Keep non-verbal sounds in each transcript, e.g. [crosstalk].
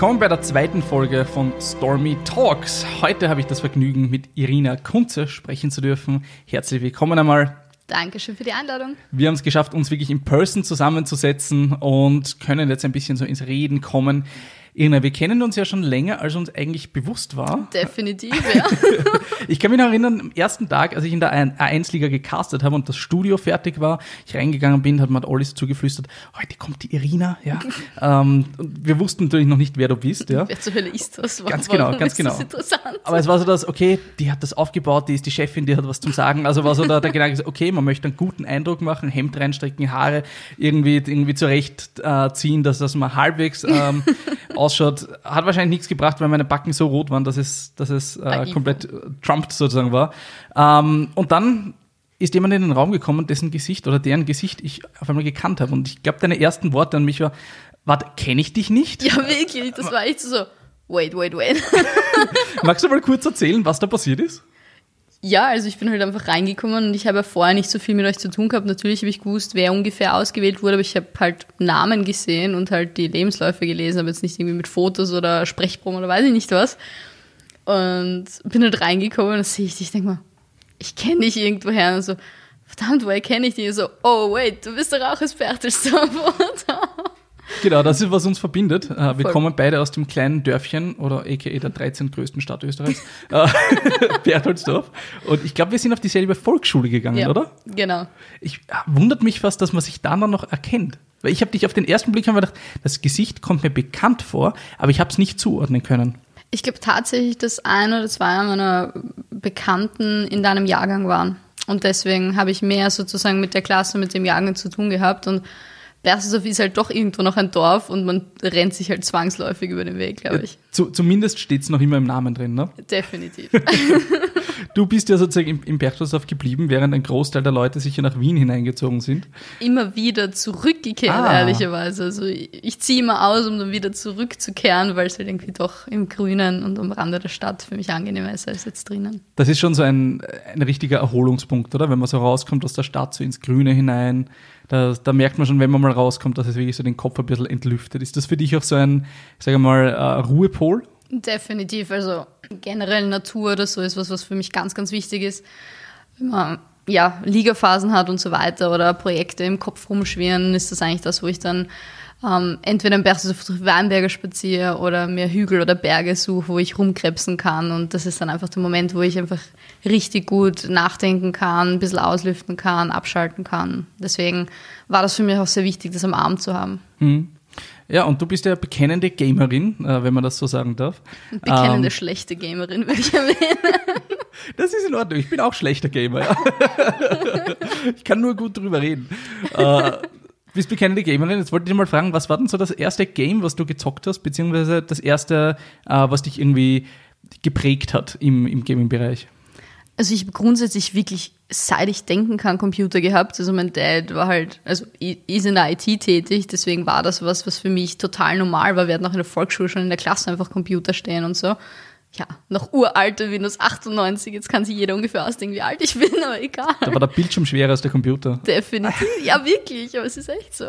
Willkommen bei der zweiten Folge von Stormy Talks. Heute habe ich das Vergnügen, mit Irina Kunze sprechen zu dürfen. Herzlich willkommen einmal. Dankeschön für die Einladung. Wir haben es geschafft, uns wirklich in Person zusammenzusetzen und können jetzt ein bisschen so ins Reden kommen. Irina, wir kennen uns ja schon länger, als uns eigentlich bewusst war. Definitiv, [laughs] ja. ich kann mich noch erinnern, am ersten Tag, als ich in der A1-Liga gecastet habe und das Studio fertig war, ich reingegangen bin, hat mir alles zugeflüstert, heute kommt die Irina, ja. [laughs] ähm, wir wussten natürlich noch nicht, wer du bist, ja. Wer zur Hölle ist das? Ganz genau, ganz genau. interessant. Aber es war so das, okay, die hat das aufgebaut, die ist die Chefin, die hat was zum Sagen. Also war so der, der Gedanke, okay, man möchte einen guten Eindruck machen, Hemd reinstrecken, Haare irgendwie, irgendwie zurechtziehen, äh, dass das mal halbwegs ähm, [laughs] ausschaut. Hat wahrscheinlich nichts gebracht, weil meine Backen so rot waren, dass es, dass es äh, komplett trumped sozusagen war. Ähm, und dann ist jemand in den Raum gekommen, dessen Gesicht oder deren Gesicht ich auf einmal gekannt habe. Und ich glaube, deine ersten Worte an mich war, warte, kenne ich dich nicht? Ja, wirklich. Das war echt so, wait, wait, wait. [laughs] Magst du mal kurz erzählen, was da passiert ist? Ja, also ich bin halt einfach reingekommen und ich habe ja vorher nicht so viel mit euch zu tun gehabt. Natürlich habe ich gewusst, wer ungefähr ausgewählt wurde, aber ich habe halt Namen gesehen und halt die Lebensläufe gelesen, aber jetzt nicht irgendwie mit Fotos oder Sprechproben oder weiß ich nicht was. Und bin halt reingekommen und sehe ich dich, ich denke mal, ich kenne dich irgendwoher und so, verdammt, woher kenne ich dich? Und so, oh wait, du bist doch auch als Bertelsdorf, [laughs] oder? Genau, das ist, was uns verbindet. Äh, wir Voll. kommen beide aus dem kleinen Dörfchen oder aka der 13. größten Stadt Österreichs, [laughs] äh, Bertholdsdorf. Und ich glaube, wir sind auf dieselbe Volksschule gegangen, ja, oder? Genau. Ich äh, wundert mich fast, dass man sich da noch erkennt. Weil ich habe dich auf den ersten Blick gedacht, das Gesicht kommt mir bekannt vor, aber ich habe es nicht zuordnen können. Ich glaube tatsächlich, dass ein oder zwei meiner Bekannten in deinem Jahrgang waren. Und deswegen habe ich mehr sozusagen mit der Klasse, mit dem Jahrgang zu tun gehabt. Und Bersdorf ist halt doch irgendwo noch ein Dorf und man rennt sich halt zwangsläufig über den Weg, glaube ich. Zu, zumindest steht es noch immer im Namen drin, ne? Definitiv. [laughs] du bist ja sozusagen im, im geblieben, während ein Großteil der Leute sicher nach Wien hineingezogen sind. Immer wieder zurückgekehrt, ah. ehrlicherweise. Also ich, ich ziehe immer aus, um dann wieder zurückzukehren, weil es halt irgendwie doch im Grünen und am Rande der Stadt für mich angenehmer ist als jetzt drinnen. Das ist schon so ein, ein richtiger Erholungspunkt, oder? Wenn man so rauskommt aus der Stadt, so ins Grüne hinein da, da, merkt man schon, wenn man mal rauskommt, dass es wirklich so den Kopf ein bisschen entlüftet. Ist das für dich auch so ein, sage mal, uh, Ruhepol? Definitiv. Also generell Natur oder so ist was, was für mich ganz, ganz wichtig ist. Wenn man ja, Ligaphasen hat und so weiter oder Projekte im Kopf rumschwirren, ist das eigentlich das, wo ich dann ähm, entweder im Berchtesgaden durch Weinberge spaziere oder mir Hügel oder Berge suche, wo ich rumkrebsen kann. Und das ist dann einfach der Moment, wo ich einfach richtig gut nachdenken kann, ein bisschen auslüften kann, abschalten kann. Deswegen war das für mich auch sehr wichtig, das am Abend zu haben. Mhm. Ja, und du bist ja bekennende Gamerin, äh, wenn man das so sagen darf. Bekennende ähm, schlechte Gamerin, würde ich erwähnen. [laughs] Das ist in Ordnung. Ich bin auch schlechter Gamer. Ja. [laughs] ich kann nur gut drüber reden. Äh, bist bekennende Gamerin. Jetzt wollte ich dich mal fragen, was war denn so das erste Game, was du gezockt hast, beziehungsweise das erste, äh, was dich irgendwie geprägt hat im, im Gaming-Bereich? Also ich habe grundsätzlich wirklich, seit ich denken kann, Computer gehabt. Also mein Dad war halt, also ist in der IT tätig, deswegen war das was, was für mich total normal war. Wir hatten auch in der Volksschule schon in der Klasse einfach Computer stehen und so ja, noch uralte Windows 98. Jetzt kann sich jeder ungefähr ausdenken, wie alt ich bin, aber egal. Da war der Bildschirm schwerer als der Computer. Definitiv. Ja, wirklich, aber es ist echt so.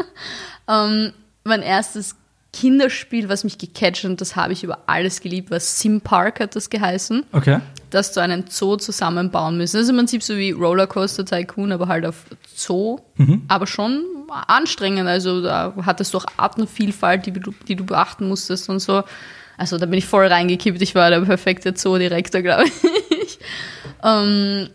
[laughs] ähm, mein erstes Kinderspiel, was mich gecatcht und das habe ich über alles geliebt, war Sim Park hat das geheißen. Okay. Dass du einen Zoo zusammenbauen müssen. Also im Prinzip so wie Rollercoaster Tycoon, aber halt auf Zoo. Mhm. Aber schon anstrengend. Also da hattest du auch Artenvielfalt, die du, die du beachten musstest und so. Also da bin ich voll reingekippt. Ich war der perfekte Zoodirektor, glaube ich. [laughs] ähm,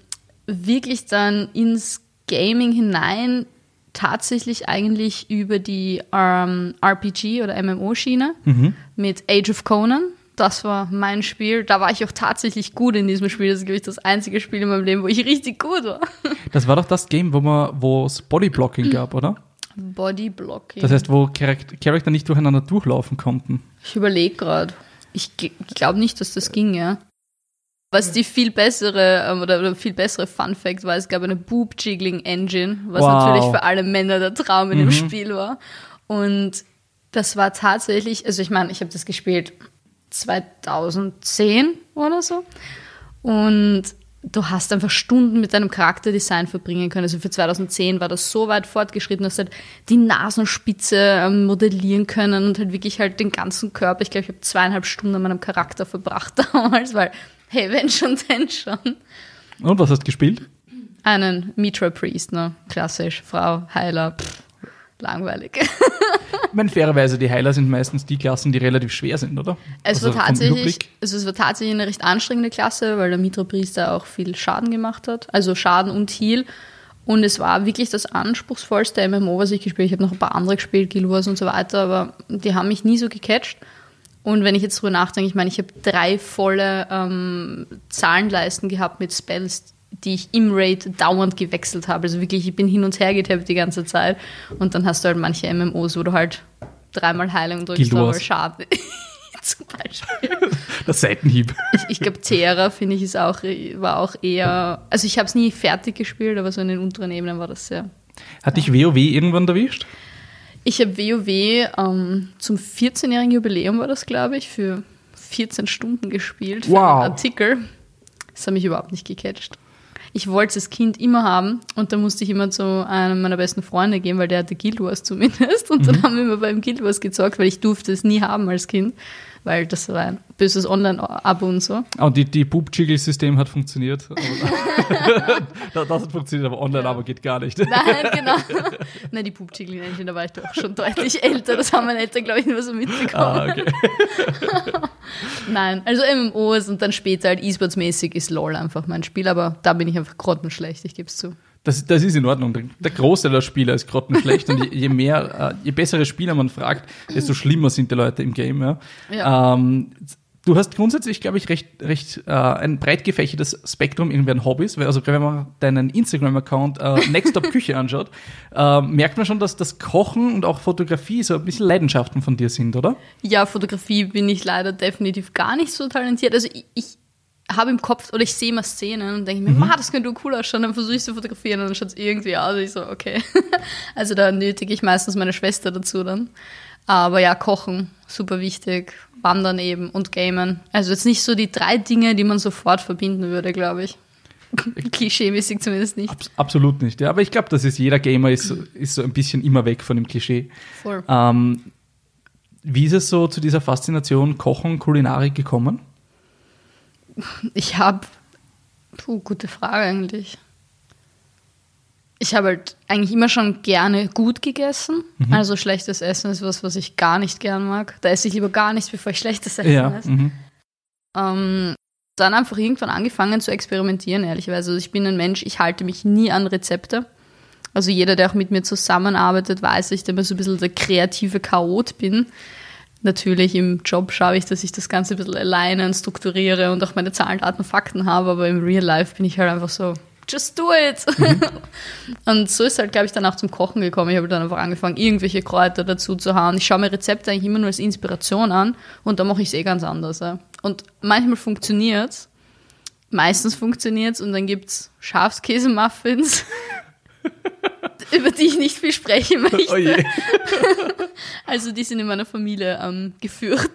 wirklich dann ins Gaming hinein tatsächlich eigentlich über die ähm, RPG- oder MMO-Schiene mhm. mit Age of Conan. Das war mein Spiel. Da war ich auch tatsächlich gut in diesem Spiel. Das ist, glaube ich, das einzige Spiel in meinem Leben, wo ich richtig gut war. [laughs] Das war doch das Game, wo es Bodyblocking gab, oder? Bodyblocking. Das heißt, wo Charakter nicht durcheinander durchlaufen konnten. Ich überlege gerade. Ich glaube nicht, dass das ging, ja. Was die viel bessere ähm, oder, oder viel bessere Fun Fact war, es gab eine Boob Jiggling Engine, was wow. natürlich für alle Männer der Traum in mhm. dem Spiel war. Und das war tatsächlich, also ich meine, ich habe das gespielt 2010 oder so. Und du hast einfach Stunden mit deinem Charakterdesign verbringen können. Also für 2010 war das so weit fortgeschritten, dass du halt die Nasenspitze ähm, modellieren können und halt wirklich halt den ganzen Körper. Ich glaube, ich habe zweieinhalb Stunden an meinem Charakter verbracht [laughs] damals, weil, hey, wenn schon, denn schon. Und was hast du gespielt? Einen Mitra Priest, ne? Klassisch, Frau, Heiler, pff, langweilig. Ich meine, fairerweise, die Heiler sind meistens die Klassen, die relativ schwer sind, oder? Es, Also war tatsächlich, also es war tatsächlich eine recht anstrengende Klasse, weil der Mitra-Priester auch viel Schaden gemacht hat. Also Schaden und Heal. Und es war wirklich das anspruchsvollste MMO, was ich gespielt habe. Ich habe noch ein paar andere gespielt, Guild Wars und so weiter, aber die haben mich nie so gecatcht. Und wenn ich jetzt drüber nachdenke, ich meine, ich habe drei volle ähm, Zahlenleisten gehabt mit Spells, die ich im Raid dauernd gewechselt habe. Also wirklich, ich bin hin und her getappt die ganze Zeit. Und dann hast du halt manche MMOs, wo du halt dreimal Heilung drückst, dreimal. Schaden. [laughs] Zum Beispiel. [laughs] Der Seitenhieb. Ich, ich glaube, Terra, finde ich, ist auch, war auch eher. Also, ich habe es nie fertig gespielt, aber so in den unteren Ebenen war das sehr. Hat dich WoW irgendwann erwischt? Ich habe WoW ähm, zum 14-jährigen Jubiläum, war das, glaube ich, für 14 Stunden gespielt. Für Wow. einen Artikel. Das hat mich überhaupt nicht gecatcht. Ich wollte als Kind immer haben und dann musste ich immer zu einem meiner besten Freunde gehen, weil der hatte Guild Wars zumindest. Und dann haben wir immer beim Guild Wars gezockt, weil ich durfte es nie haben als Kind, weil das war ein böses Online-Abo und so. Ah, Und die, die Bub-Jiggle-System hat funktioniert. [laughs] Das, hat funktioniert, aber online aber geht gar nicht. Nein, [laughs] genau. Nein, die Engine, da war ich doch schon deutlich älter. Das haben meine Eltern, glaube ich, nur so mitbekommen. Ah, okay. [laughs] Nein, also MMOs und dann später halt E-Sports-mäßig ist LOL einfach mein Spiel, aber da bin ich einfach grottenschlecht, ich gebe es zu. Das, das ist in Ordnung. Der- Der Großteil der Spieler ist grottenschlecht und je, je mehr, äh, je bessere Spieler man fragt, desto schlimmer sind die Leute im Game. Ja. Ja. Ähm, du hast grundsätzlich, glaube ich, recht, recht äh, ein breit gefächertes Spektrum irgendwie an Hobbys. Also wenn man deinen Instagram-Account äh, Next Up Küche anschaut, äh, merkt man schon, dass das Kochen und auch Fotografie so ein bisschen Leidenschaften von dir sind, oder? Ja, Fotografie bin ich leider definitiv gar nicht so talentiert. Also ich, ich habe im Kopf oder ich sehe mal Szenen und denke mir, "Ma, das könnte cool ausschauen, dann versuche ich zu fotografieren und dann schaut es irgendwie aus. Ich so, okay. [laughs] Also da nötige ich meistens meine Schwester dazu dann. Aber ja, Kochen, super wichtig. Wandern eben und Gamen. Also jetzt nicht so die drei Dinge, die man sofort verbinden würde, glaube ich. [laughs] Klischee-mäßig zumindest nicht. Abs absolut nicht. Ja, aber ich glaube, das ist jeder Gamer ist, so- ist so ein bisschen immer weg von dem Klischee. Voll. Ähm, wie ist es so zu dieser Faszination Kochen, Kulinarik gekommen? Ich habe, puh, gute Frage eigentlich. Ich habe halt eigentlich immer schon gerne gut gegessen. Also schlechtes Essen ist was, was ich gar nicht gern mag. Da esse ich lieber gar nichts, bevor ich schlechtes Essen Ja. esse. Mhm. Ähm, dann einfach irgendwann angefangen zu experimentieren, ehrlicherweise. Also ich bin ein Mensch, ich halte mich nie an Rezepte. Also jeder, der auch mit mir zusammenarbeitet, weiß, dass ich immer so ein bisschen der kreative Chaot bin. Natürlich im Job schaue ich, dass ich das Ganze ein bisschen alleine und strukturiere und auch meine Zahlen, Daten, Fakten habe, aber im Real Life bin ich halt einfach so, just do it. [laughs] und so ist halt, glaube ich, dann auch zum Kochen gekommen. Ich habe dann einfach angefangen, irgendwelche Kräuter dazu zu hauen. Ich schaue mir Rezepte eigentlich immer nur als Inspiration an und dann mache ich es eh ganz anders. Ja. Und manchmal funktioniert's, meistens funktioniert's und dann gibt's Schafskäse-Muffins, [laughs] über die ich nicht viel sprechen möchte. Oh je. [laughs] Also die sind in meiner Familie ähm, geführt.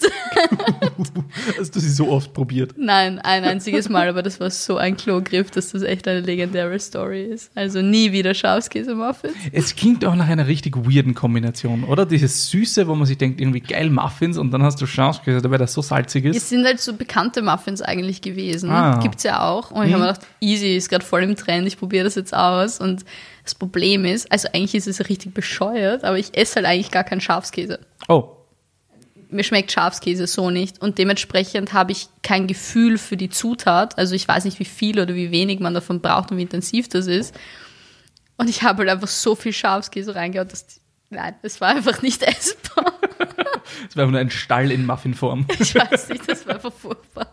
[laughs] Hast du sie so oft probiert? Nein, ein einziges Mal, aber das war so ein Klogriff, dass das echt eine legendäre Story ist. Also nie wieder Schafskäse-Muffins. Es klingt auch nach einer richtig weirden Kombination, oder? Dieses Süße, wo man sich denkt, irgendwie geil Muffins und dann hast du Schafskäse, dabei das so salzig Es ist. sind halt so bekannte Muffins eigentlich gewesen. Ah. Gibt's ja auch. Und ich habe mir gedacht, easy, ist gerade voll im Trend, ich probiere das jetzt aus. Und das Problem ist, also eigentlich ist es richtig bescheuert, aber ich esse halt eigentlich gar keinen Schafskäse. Oh, Mir schmeckt Schafskäse so nicht und dementsprechend habe ich kein Gefühl für die Zutat. Also ich weiß nicht, wie viel oder wie wenig man davon braucht und wie intensiv das ist. Und ich habe halt einfach so viel Schafskäse reingehauen, dass die, nein, es war einfach nicht essbar. [laughs] es war einfach nur ein Stall in Muffinform. Ich weiß nicht, das war einfach furchtbar.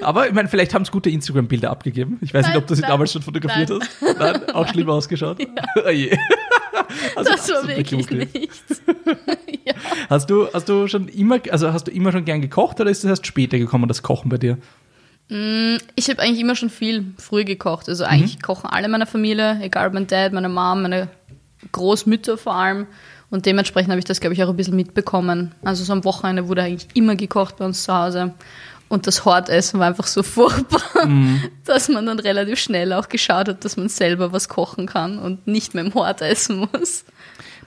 Aber ich meine, vielleicht haben es gute Instagram-Bilder abgegeben. Ich weiß Nein, nicht, ob du sie nein, damals schon fotografiert nein. hast. Nein, auch schlimm ausgeschaut. [laughs] Oh je. Also das war wirklich nichts. [laughs] ja. Hast du, hast du schon immer, also hast du immer schon gern gekocht oder ist das erst später gekommen, das Kochen bei dir? Ich habe eigentlich immer schon viel früh gekocht. Also eigentlich kochen alle meiner Familie, egal mein Dad, meine Mom, meine Großmütter vor allem. Und dementsprechend habe ich das, glaube ich, auch ein bisschen mitbekommen. Also so am Wochenende wurde eigentlich immer gekocht bei uns zu Hause. Und das Hortessen war einfach so [laughs] furchtbar, mhm. dass man dann relativ schnell auch geschaut hat, dass man selber was kochen kann und nicht mehr im Hort essen muss.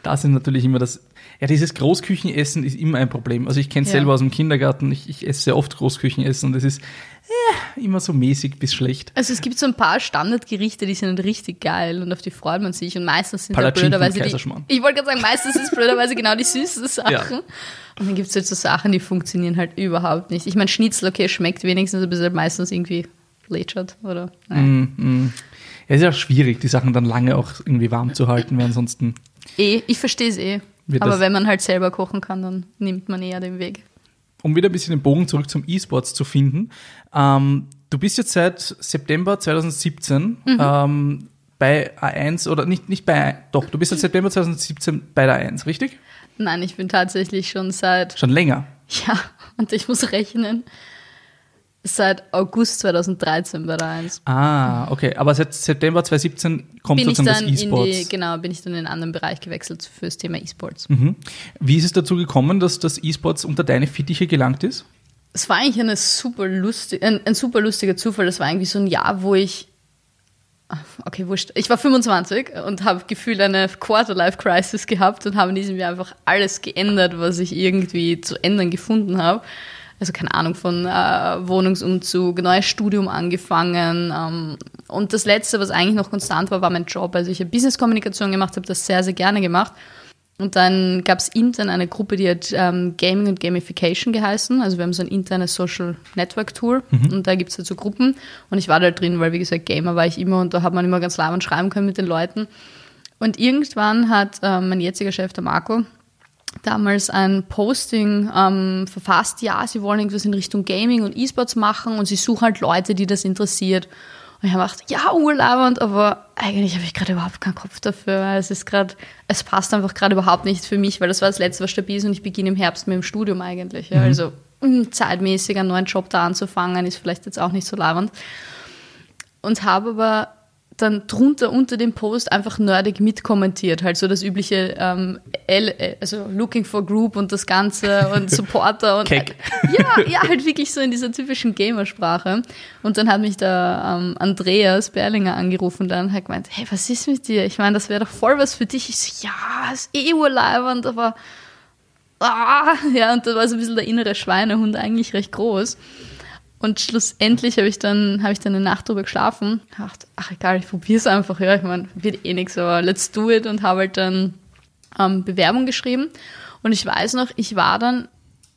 Das ist natürlich immer das. Ja, dieses Großküchenessen ist immer ein Problem. Also ich kenne es ja. selber aus dem Kindergarten. Ich, ich esse sehr oft Großküchenessen und es ist äh, immer so mäßig bis schlecht. Also es gibt so ein paar Standardgerichte, die sind richtig geil und auf die freut man sich. Und meistens sind da blöderweise die. Ich wollte gerade sagen, meistens ist blöderweise genau die süßen [laughs] Sachen. Ja. Und dann gibt es halt so Sachen, die funktionieren halt überhaupt nicht. Ich meine, Schnitzel, okay, schmeckt wenigstens, aber es ist halt meistens irgendwie lätschert, oder? Mm, mm. Ja, ist ja auch schwierig, die Sachen dann lange auch irgendwie warm zu halten, weil ansonsten. Eh, ich verstehe es eh. Aber wenn man halt selber kochen kann, dann nimmt man eher den Weg. Um wieder ein bisschen den Bogen zurück zum E-Sports zu finden. Ähm, du bist jetzt seit September 2017 mhm. ähm, bei A1 oder nicht, nicht bei, doch, du bist seit September 2017 bei der A1, richtig? Nein, ich bin tatsächlich schon seit. Schon länger? Ja, und ich muss rechnen. Seit August 2013 bei der 1. Ah, okay. Aber seit September 2017 kommt bin sozusagen das E-Sports. Genau, bin ich dann in einen anderen Bereich gewechselt fürs Thema E-Sports. Mhm. Wie ist es dazu gekommen, dass das E-Sports unter deine Fittiche gelangt ist? Es war eigentlich eine super lustig, ein, ein super lustiger Zufall. Das war irgendwie so ein Jahr, wo ich okay, wurscht. Ich war 25 und habe gefühlt eine Quarter-Life-Crisis gehabt und habe in diesem Jahr einfach alles geändert, was ich irgendwie zu ändern gefunden habe. Also keine Ahnung, von äh, Wohnungsumzug, neues Studium angefangen. Ähm, und das Letzte, was eigentlich noch konstant war, war mein Job. Also ich habe Business-Kommunikation gemacht, habe das sehr, sehr gerne gemacht. Und dann gab es intern eine Gruppe, die hat ähm, Gaming und Gamification geheißen. Also wir haben so ein internes Social Network Tool mhm. und da gibt es halt so Gruppen. Und ich war da drin, weil wie gesagt, Gamer war ich immer und da hat man immer ganz und schreiben können mit den Leuten. Und irgendwann hat ähm, mein jetziger Chef, der Marco, damals ein Posting ähm, verfasst, ja, sie wollen irgendwas in Richtung Gaming und E-Sports machen und sie suchen halt Leute, die das interessiert. Und ich habe gedacht, ja, urlaubend, aber eigentlich habe ich gerade überhaupt keinen Kopf dafür. Es ist gerade, es passt einfach gerade überhaupt nicht für mich, weil das war das letzte, was stabil ist und ich beginne im Herbst mit dem Studium eigentlich. Ja. Mhm. Also zeitmäßig einen neuen Job da anzufangen, ist vielleicht jetzt auch nicht so labernd. Und habe aber dann drunter unter dem Post einfach nerdig mitkommentiert, halt so das übliche ähm, L, äh, also Looking for Group und das Ganze und [laughs] Supporter und Keck. ja, ja, halt wirklich so in dieser typischen Gamersprache. Und dann hat mich der ähm, Andreas Berlinger angerufen und dann hat gemeint, hey, was ist mit dir? Ich meine, das wäre doch voll was für dich. Ich so, ja, ist eh urleibend, aber ah, ja, und da war so ein bisschen der innere Schweinehund eigentlich recht groß. Und schlussendlich habe ich dann, habe ich dann eine Nacht drüber geschlafen. Dachte, ach egal, ich probiere es einfach. Ja, ich meine, wird eh nichts, aber let's do it. Und habe halt dann ähm, Bewerbung geschrieben. Und ich weiß noch, ich war dann,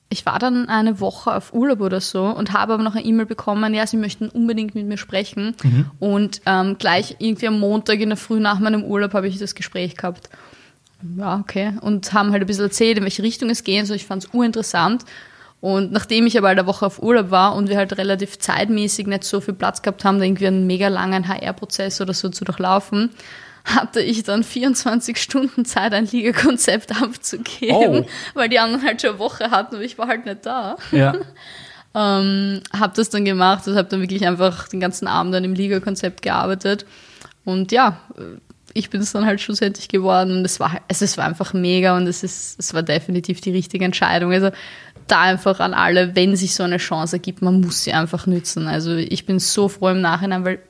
ich war dann eine Woche auf Urlaub oder so und habe aber noch eine E-Mail bekommen, ja, sie möchten unbedingt mit mir sprechen. Mhm. Und ähm, gleich irgendwie am Montag in der Früh nach meinem Urlaub habe ich das Gespräch gehabt. Ja, okay. Und haben halt ein bisschen erzählt, in welche Richtung es gehen soll. Ich fand es urinteressant. Und nachdem ich aber eine Woche auf Urlaub war und wir halt relativ zeitmäßig nicht so viel Platz gehabt haben, irgendwie einen mega langen HR-Prozess oder so zu durchlaufen, hatte ich dann 24 Stunden Zeit, ein Liga-Konzept [laughs] abzugeben, oh. weil die anderen halt schon eine Woche hatten und ich war halt nicht da. Ja. [laughs] ähm, habe das dann gemacht und habe dann wirklich einfach den ganzen Abend an dem Liga-Konzept gearbeitet. Und ja, ich bin es dann halt schlussendlich geworden und es war, also es war einfach mega und es ist, es war definitiv die richtige Entscheidung. Also da einfach an alle, wenn sich so eine Chance ergibt, man muss sie einfach nützen. Also ich bin so froh im Nachhinein, weil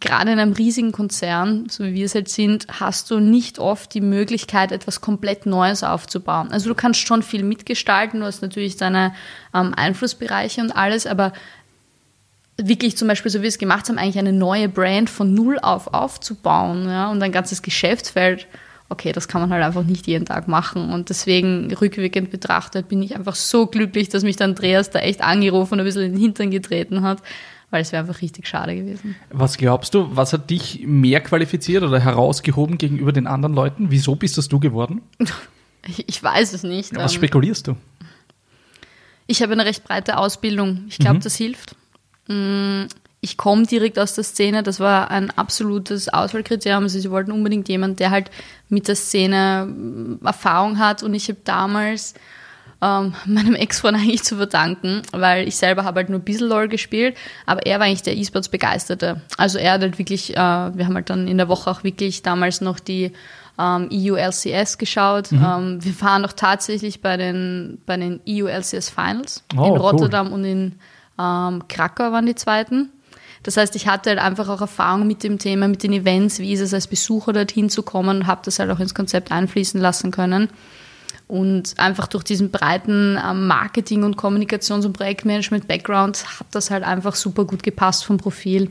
gerade in einem riesigen Konzern, so wie wir es halt sind, hast du nicht oft die Möglichkeit, etwas komplett Neues aufzubauen. Also du kannst schon viel mitgestalten, du hast natürlich deine ähm, Einflussbereiche und alles, aber wirklich zum Beispiel, so wie wir es gemacht haben, eigentlich eine neue Brand von null auf aufzubauen ja, und ein ganzes Geschäftsfeld okay, das kann man halt einfach nicht jeden Tag machen. Und deswegen, rückwirkend betrachtet, bin ich einfach so glücklich, dass mich der Andreas da echt angerufen und ein bisschen in den Hintern getreten hat, weil es wäre einfach richtig schade gewesen. Was glaubst du, was hat dich mehr qualifiziert oder herausgehoben gegenüber den anderen Leuten? Wieso bist das du geworden? Ich, ich weiß es nicht. Was ähm, spekulierst du? Ich habe eine recht breite Ausbildung. Ich glaube, mhm. das hilft. Mm, ich komme direkt aus der Szene, das war ein absolutes Auswahlkriterium. Also sie wollten unbedingt jemanden, der halt mit der Szene mm, Erfahrung hat. Und ich habe damals ähm, [laughs] meinem Ex-Freund eigentlich zu verdanken, weil ich selber habe halt nur ein bisschen LOL gespielt, aber er war eigentlich der E-Sports Begeisterte. Also er hat halt wirklich, äh, wir haben halt dann in der Woche auch wirklich damals noch die ähm, EU-LCS geschaut. Mhm. Ähm, wir waren noch tatsächlich bei den, bei den EU-LCS Finals oh, in Rotterdam cool. und in ähm, Krakau waren die zweiten. Das heißt, ich hatte halt einfach auch Erfahrung mit dem Thema, mit den Events, wie ist es als Besucher dorthin zu kommen und habe das halt auch ins Konzept einfließen lassen können. Und einfach durch diesen breiten ähm, Marketing- und Kommunikations- und Projektmanagement-Background hat das halt einfach super gut gepasst vom Profil.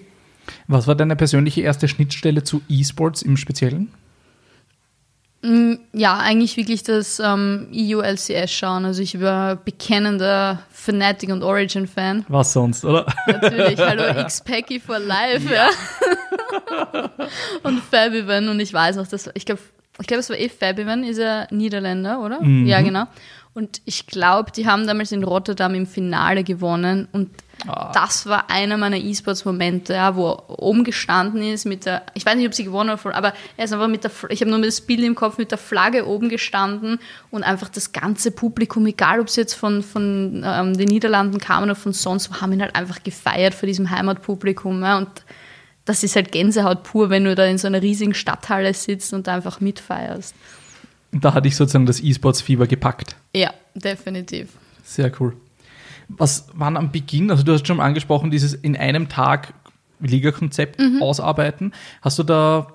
Was war deine persönliche erste Schnittstelle zu E-Sports im Speziellen? Mm, ja, eigentlich wirklich das ähm, EU-LCS schauen. Also ich war bekennender Fnatic und Origin-Fan. Was sonst, oder? Natürlich, hallo [laughs] X-Packy for Life, ja. ja. [laughs] und Fabian und ich weiß noch, das, ich glaube, ich glaube, es war eh Fabian, ist er Niederländer, oder? Mhm. Ja, genau. Und ich glaube, die haben damals in Rotterdam im Finale gewonnen und oh. das war einer meiner E-Sports-Momente, ja, wo er oben gestanden ist mit der, ich weiß nicht, ob sie gewonnen haben, aber er ist einfach mit der, ich habe nur das Bild im Kopf, mit der Flagge oben gestanden und einfach das ganze Publikum, egal ob sie jetzt von, von ähm, den Niederlanden kamen oder von sonst wo, haben ihn halt einfach gefeiert vor diesem Heimatpublikum. Ja, und das ist halt Gänsehaut pur, wenn du da in so einer riesigen Stadthalle sitzt und da einfach mitfeierst. Da hatte ich sozusagen das E-Sports-Fieber gepackt. Ja, definitiv. Sehr cool. Was waren am Beginn, also du hast schon angesprochen, dieses in einem Tag Liga-Konzept mhm. ausarbeiten. Hast du da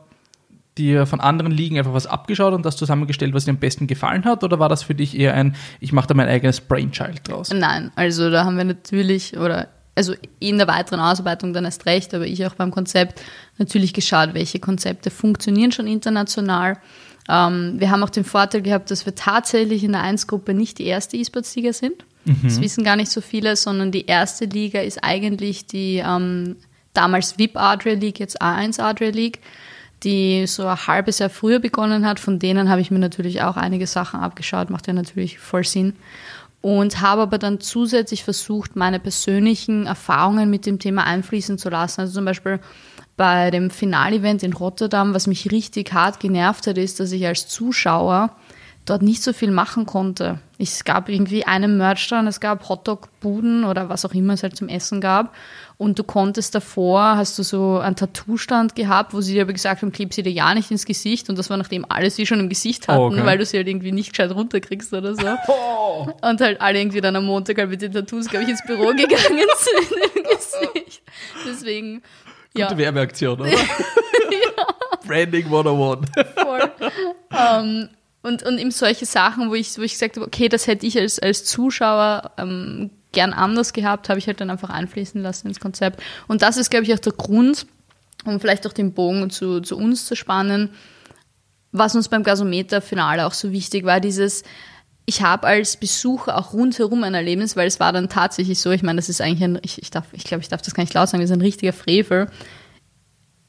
dir von anderen Ligen einfach was abgeschaut und das zusammengestellt, was dir am besten gefallen hat? Oder war das für dich eher ein, ich mache da mein eigenes Brainchild draus? Nein, also da haben wir natürlich, oder also in der weiteren Ausarbeitung dann erst recht, aber ich auch beim Konzept natürlich geschaut, welche Konzepte funktionieren schon international. Ähm, wir haben auch den Vorteil gehabt, dass wir tatsächlich in der 1-Gruppe nicht die erste E-Sports-Liga sind. Mhm. Das wissen gar nicht so viele, sondern die erste Liga ist eigentlich die ähm, damals VIP Adria League, jetzt A1 Adria League, die so ein halbes Jahr früher begonnen hat. Von denen habe ich mir natürlich auch einige Sachen abgeschaut, macht ja natürlich voll Sinn und habe aber dann zusätzlich versucht, meine persönlichen Erfahrungen mit dem Thema einfließen zu lassen. Also zum Beispiel bei dem Finalevent in Rotterdam, was mich richtig hart genervt hat, ist, dass ich als Zuschauer dort nicht so viel machen konnte. Es gab irgendwie einen Merch dran, es gab Hotdog-Buden oder was auch immer es halt zum Essen gab. Und du konntest davor, hast du so einen Tattoo-Stand gehabt, wo sie dir aber gesagt haben, kleb sie dir ja nicht ins Gesicht. Und das war nachdem alle sie schon im Gesicht hatten, oh, okay. weil du sie halt irgendwie nicht gescheit runterkriegst oder so. [laughs] Oh. Und halt alle irgendwie dann am Montag halt mit den Tattoos, glaube ich, ins Büro [laughs] gegangen sind im Gesicht. Deswegen. Gute ja. Werbeaktion, oder? [laughs] Branding 101. Voll. Um, und, und eben solche Sachen, wo ich, wo ich gesagt habe, okay, das hätte ich als, als Zuschauer ähm, gern anders gehabt, habe ich halt dann einfach einfließen lassen ins Konzept. Und das ist, glaube ich, auch der Grund, um vielleicht auch den Bogen zu, zu uns zu spannen, was uns beim Gasometer-Finale auch so wichtig war, dieses, ich habe als Besucher auch rundherum ein Erlebnis, weil es war dann tatsächlich so, ich meine, das ist eigentlich ein, ich, ich, darf, ich glaube, ich darf das gar nicht laut sagen, das ist ein richtiger Frevel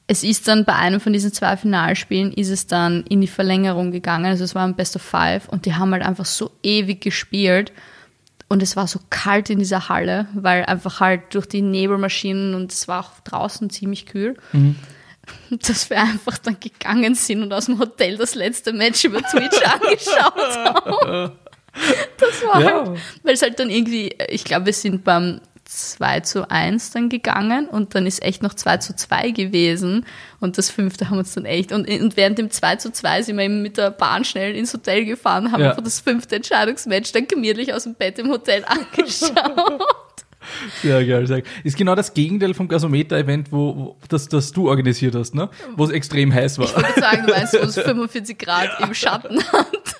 es ist dann bei einem von diesen zwei Finalspielen ist es dann in die Verlängerung gegangen. Also es war ein Best of Five und die haben halt einfach so ewig gespielt. Und es war so kalt in dieser Halle, weil einfach halt durch die Nebelmaschinen und es war auch draußen ziemlich kühl, mhm. [laughs] dass wir einfach dann gegangen sind und aus dem Hotel das letzte Match über Twitch [laughs] angeschaut haben. [laughs] [laughs] Das war ja. halt, weil es halt dann irgendwie, ich glaube, wir sind beim 2 zu 1 dann gegangen und dann ist echt noch 2 zu 2 gewesen und das fünfte haben wir uns dann echt und, und während dem 2 zu 2 sind wir eben mit der Bahn schnell ins Hotel gefahren, haben ja. einfach das fünfte Entscheidungsmatch dann gemütlich aus dem Bett im Hotel [laughs] angeschaut. Sehr geil. Sehr geil. Ist genau das Gegenteil vom Gasometer-Event, wo, wo das, das du organisiert hast, ne? Wo es extrem heiß war. Ich würde sagen, wo es [laughs] 45 Grad im Schatten hat.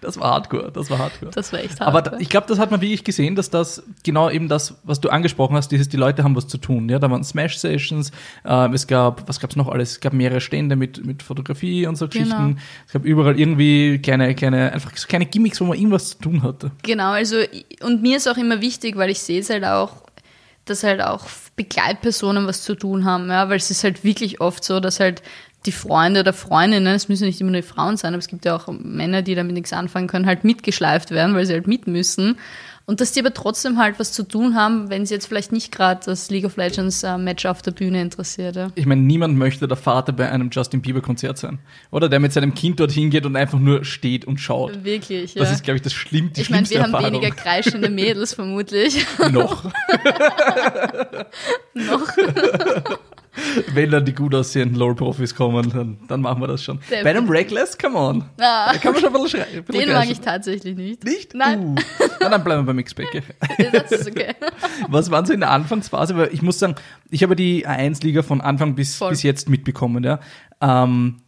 Das war hardcore, das war hardcore. Das war echt hardcore. Aber ich glaube, das hat man wirklich gesehen, dass das genau eben das, was du angesprochen hast, dieses, die Leute haben was zu tun. Ja, da waren Smash-Sessions, äh, es gab, was gab es noch alles? Es gab mehrere Stände mit, mit Fotografie und so genau. Geschichten. Es gab überall irgendwie kleine, kleine, einfach so kleine Gimmicks, wo man irgendwas zu tun hatte. Genau, also, und mir ist auch immer wichtig, weil ich sehe es halt auch, dass halt auch Begleitpersonen was zu tun haben, ja, weil es ist halt wirklich oft so, dass halt die Freunde oder Freundinnen, es müssen nicht immer nur die Frauen sein, aber es gibt ja auch Männer, die damit nichts anfangen können, halt mitgeschleift werden, weil sie halt mit müssen. Und dass die aber trotzdem halt was zu tun haben, wenn sie jetzt vielleicht nicht gerade das League of Legends äh, Match auf der Bühne interessiert. Ja. Ich meine, niemand möchte der Vater bei einem Justin Bieber Konzert sein. Oder der mit seinem Kind dorthin geht und einfach nur steht und schaut. Wirklich, ja. Das ist, glaube ich, das Schlimmste. Ich meine, wir haben Erfahrung. weniger kreischende Mädels vermutlich. [laughs] Noch. [laughs] Noch. Wenn dann die gut aussehenden LOL-Profis kommen, dann, dann machen wir das schon. Der Bei einem Reckless, come on. Ah. Da kann man schon ein bisschen schreien. Den mag ich tatsächlich nicht. Nicht? Nein. Uh. Na, dann bleiben wir beim X-Pack. [laughs] Das ist okay. [laughs] Was waren so in der Anfangsphase? Weil ich muss sagen, ich habe die A1-Liga von Anfang bis, Voll. bis jetzt mitbekommen. Ja. Ähm,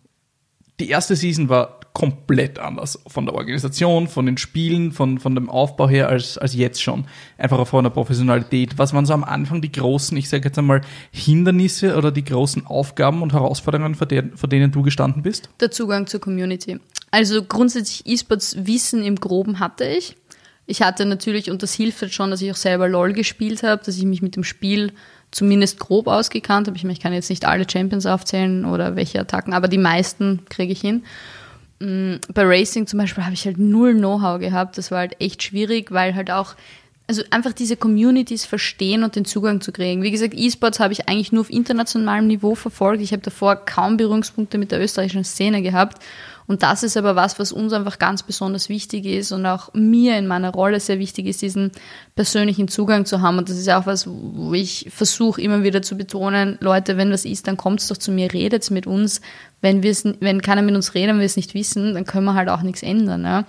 die erste Season war komplett anders von der Organisation, von den Spielen, von, von dem Aufbau her als, als jetzt schon. Einfach auch von der Professionalität. Was waren so am Anfang die großen, ich sage jetzt einmal, Hindernisse oder die großen Aufgaben und Herausforderungen, vor, der, vor denen du gestanden bist? Der Zugang zur Community. Also grundsätzlich E-Sports Wissen im Groben hatte ich. Ich hatte natürlich, und das hilft halt schon, dass ich auch selber LOL gespielt habe, dass ich mich mit dem Spiel zumindest grob ausgekannt habe. Ich, meine, ich kann jetzt nicht alle Champions aufzählen oder welche Attacken, aber die meisten kriege ich hin. Mm, Bei Racing zum Beispiel habe ich halt null Know-how gehabt. Das war halt echt schwierig, weil halt auch, also einfach diese Communities verstehen und den Zugang zu kriegen. Wie gesagt, E-Sports habe ich eigentlich nur auf internationalem Niveau verfolgt. Ich habe davor kaum Berührungspunkte mit der österreichischen Szene gehabt. Und das ist aber was, was uns einfach ganz besonders wichtig ist und auch mir in meiner Rolle sehr wichtig ist, diesen persönlichen Zugang zu haben. Und das ist auch was, wo ich versuche immer wieder zu betonen, Leute, wenn was ist, dann kommt's doch zu mir, redet's mit uns. Wenn, wir's, wenn keiner mit uns redet und wir es nicht wissen, dann können wir halt auch nichts ändern. Ja?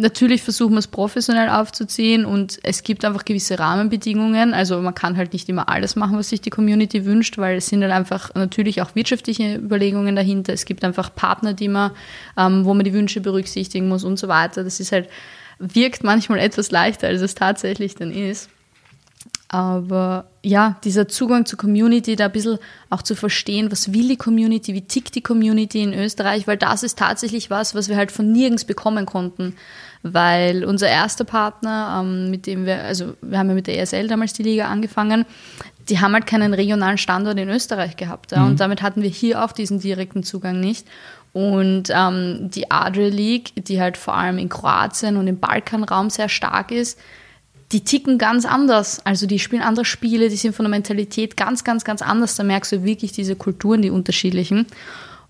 Natürlich versuchen wir es professionell aufzuziehen und es gibt einfach gewisse Rahmenbedingungen. Also man kann halt nicht immer alles machen, was sich die Community wünscht, weil es sind halt einfach natürlich auch wirtschaftliche Überlegungen dahinter. Es gibt einfach Partner, die man, ähm, wo man die Wünsche berücksichtigen muss und so weiter. Das ist halt, wirkt manchmal etwas leichter, als es tatsächlich dann ist. Aber ja, dieser Zugang zur Community, da ein bisschen auch zu verstehen, was will die Community, wie tickt die Community in Österreich, weil das ist tatsächlich was, was wir halt von nirgends bekommen konnten. Weil unser erster Partner, ähm, mit dem wir, also wir haben ja mit der ESL damals die Liga angefangen, die haben halt keinen regionalen Standort in Österreich gehabt. Ja, Und damit hatten wir hier auch diesen direkten Zugang nicht. Und ähm, die Adria League, die halt vor allem in Kroatien und im Balkanraum sehr stark ist, die ticken ganz anders. Also die spielen andere Spiele, die sind von der Mentalität ganz, ganz, ganz anders. Da merkst du wirklich diese Kulturen, die unterschiedlichen.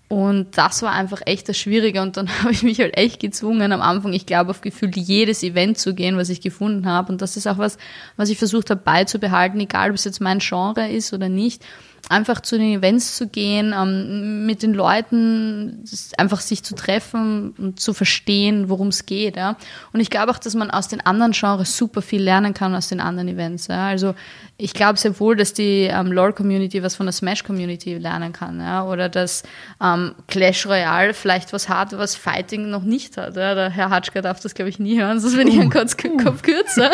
Und das war einfach echt das Schwierige. Und dann [laughs] habe ich mich halt echt gezwungen, am Anfang, ich glaube, auf gefühlt jedes Event zu gehen, was ich gefunden habe. Und das ist auch was, was ich versucht habe beizubehalten, egal ob es jetzt mein Genre ist oder nicht. Einfach zu den Events zu gehen, ähm, mit den Leuten einfach sich zu treffen und zu verstehen, worum es geht. Ja. Und ich glaube auch, dass man aus den anderen Genres super viel lernen kann aus den anderen Events. Ja. Also ich glaube sehr wohl, dass die ähm, Lore-Community was von der Smash-Community lernen kann. Ja. Oder dass ähm, Clash Royale vielleicht was hat, was Fighting noch nicht hat. Ja. Der Herr Hatschka darf das, glaube ich, nie hören, sonst bin ich einen Kopf, Kopf kürzer.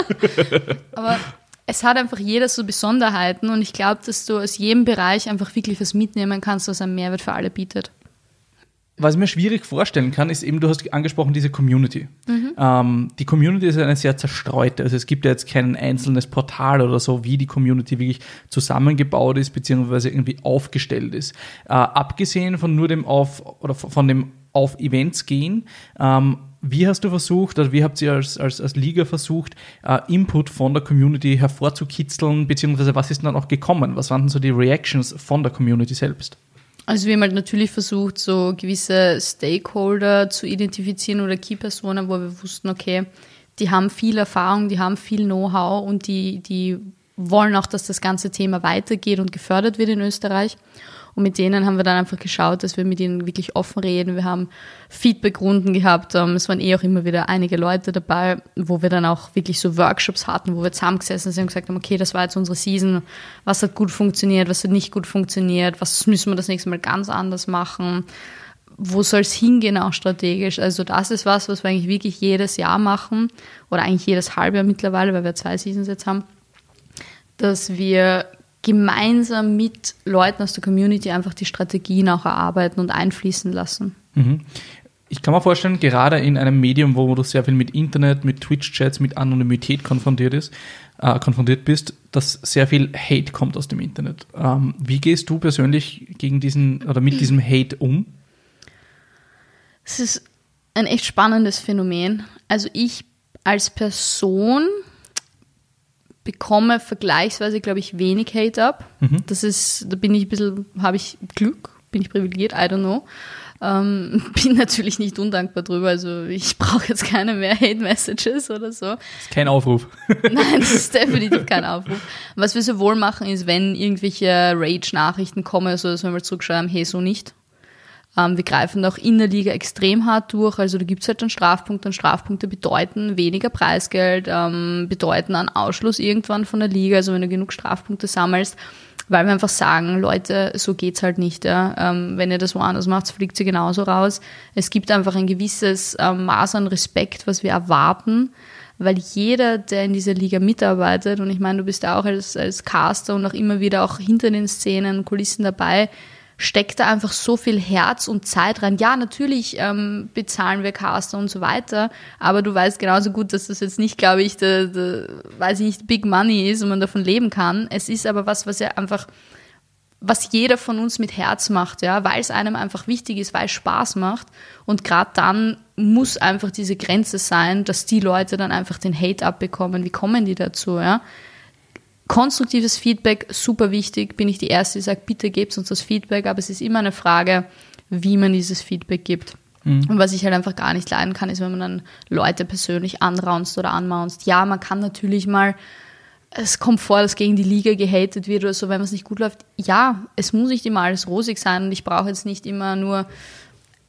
Aber es hat einfach jeder so Besonderheiten und ich glaube, dass du aus jedem Bereich einfach wirklich was mitnehmen kannst, was einen Mehrwert für alle bietet. Was ich mir schwierig vorstellen kann, ist eben, du hast angesprochen, diese Community. Ähm, die Community ist eine sehr zerstreute. Also es gibt ja jetzt kein einzelnes Portal oder so, wie die Community wirklich zusammengebaut ist, beziehungsweise irgendwie aufgestellt ist. Äh, abgesehen von nur dem Auf oder von dem auf Events gehen, ähm, wie hast du versucht, oder wie habt ihr als, als, als Liga versucht, äh, Input von der Community hervorzukitzeln, beziehungsweise was ist dann auch gekommen? Was waren denn so die Reactions von der Community selbst? Also wir haben halt natürlich versucht, so gewisse Stakeholder zu identifizieren oder Key-Personen, wo wir wussten, okay, die haben viel Erfahrung, die haben viel Know-how und die, die wollen auch, dass das ganze Thema weitergeht und gefördert wird in Österreich. Und mit denen haben wir dann einfach geschaut, dass wir mit ihnen wirklich offen reden. Wir haben Feedback-Runden gehabt. Ähm, Es waren eh auch immer wieder einige Leute dabei, wo wir dann auch wirklich so Workshops hatten, wo wir zusammengesessen sind und gesagt haben, okay, das war jetzt unsere Season. Was hat gut funktioniert, was hat nicht gut funktioniert, was müssen wir das nächste Mal ganz anders machen wo soll es hingehen auch strategisch? Also das ist was, was wir eigentlich wirklich jedes Jahr machen oder eigentlich jedes halbe Jahr mittlerweile, weil wir zwei Seasons jetzt haben, dass wir gemeinsam mit Leuten aus der Community einfach die Strategien auch erarbeiten und einfließen lassen. Ich kann mir vorstellen, gerade in einem Medium, wo du sehr viel mit Internet, mit Twitch-Chats, mit Anonymität konfrontiert, ist, äh, konfrontiert bist, dass sehr viel Hate kommt aus dem Internet. Ähm, wie gehst du persönlich gegen diesen oder mit diesem Hate um? Es ist ein echt spannendes Phänomen. Also ich als Person bekomme vergleichsweise, glaube ich, wenig Hate ab. Das ist, da bin ich ein bisschen, habe ich Glück, bin ich privilegiert, I don't know. Ähm, [laughs] bin natürlich nicht undankbar drüber, also ich brauche jetzt keine mehr Hate-Messages oder so. Das ist kein Aufruf. [laughs] Nein, das ist definitiv [laughs] kein Aufruf. Was wir so wohl machen, ist, wenn irgendwelche Rage-Nachrichten kommen, so dass wir mal zurückschreiben, hey, so nicht. Ähm, wir greifen auch in der Liga extrem hart durch, also da gibt es halt dann Strafpunkte und Strafpunkte bedeuten weniger Preisgeld, ähm, bedeuten einen Ausschluss irgendwann von der Liga, also wenn du genug Strafpunkte sammelst, weil wir einfach sagen, Leute, so geht's halt nicht. Ja? Ähm, wenn ihr das woanders macht, fliegt sie genauso raus. Es gibt einfach ein gewisses ähm, Maß an Respekt, was wir erwarten, weil jeder, der in dieser Liga mitarbeitet, und ich meine, du bist ja auch als, als Caster und auch immer wieder auch hinter den Szenen, Kulissen dabei, steckt da einfach so viel Herz und Zeit rein. Ja, natürlich ähm, bezahlen wir Caster und so weiter, aber du weißt genauso gut, dass das jetzt nicht, glaube ich, der, der, weiß ich nicht, Big Money ist und man davon leben kann. Es ist aber was, was ja einfach, was jeder von uns mit Herz macht, ja, weil es einem einfach wichtig ist, weil es Spaß macht. Und gerade dann muss einfach diese Grenze sein, dass die Leute dann einfach den Hate abbekommen. Wie kommen die dazu, ja? Konstruktives Feedback, super wichtig, bin ich die Erste, die sagt, bitte gebt uns das Feedback, aber es ist immer eine Frage, wie man dieses Feedback gibt. Mhm. Und was ich halt einfach gar nicht leiden kann, ist, wenn man dann Leute persönlich anraunst oder anmaunst. Ja, man kann natürlich mal, es kommt vor, dass gegen die Liga gehatet wird oder so, wenn es nicht gut läuft. Ja, es muss nicht immer alles rosig sein und ich brauche jetzt nicht immer nur,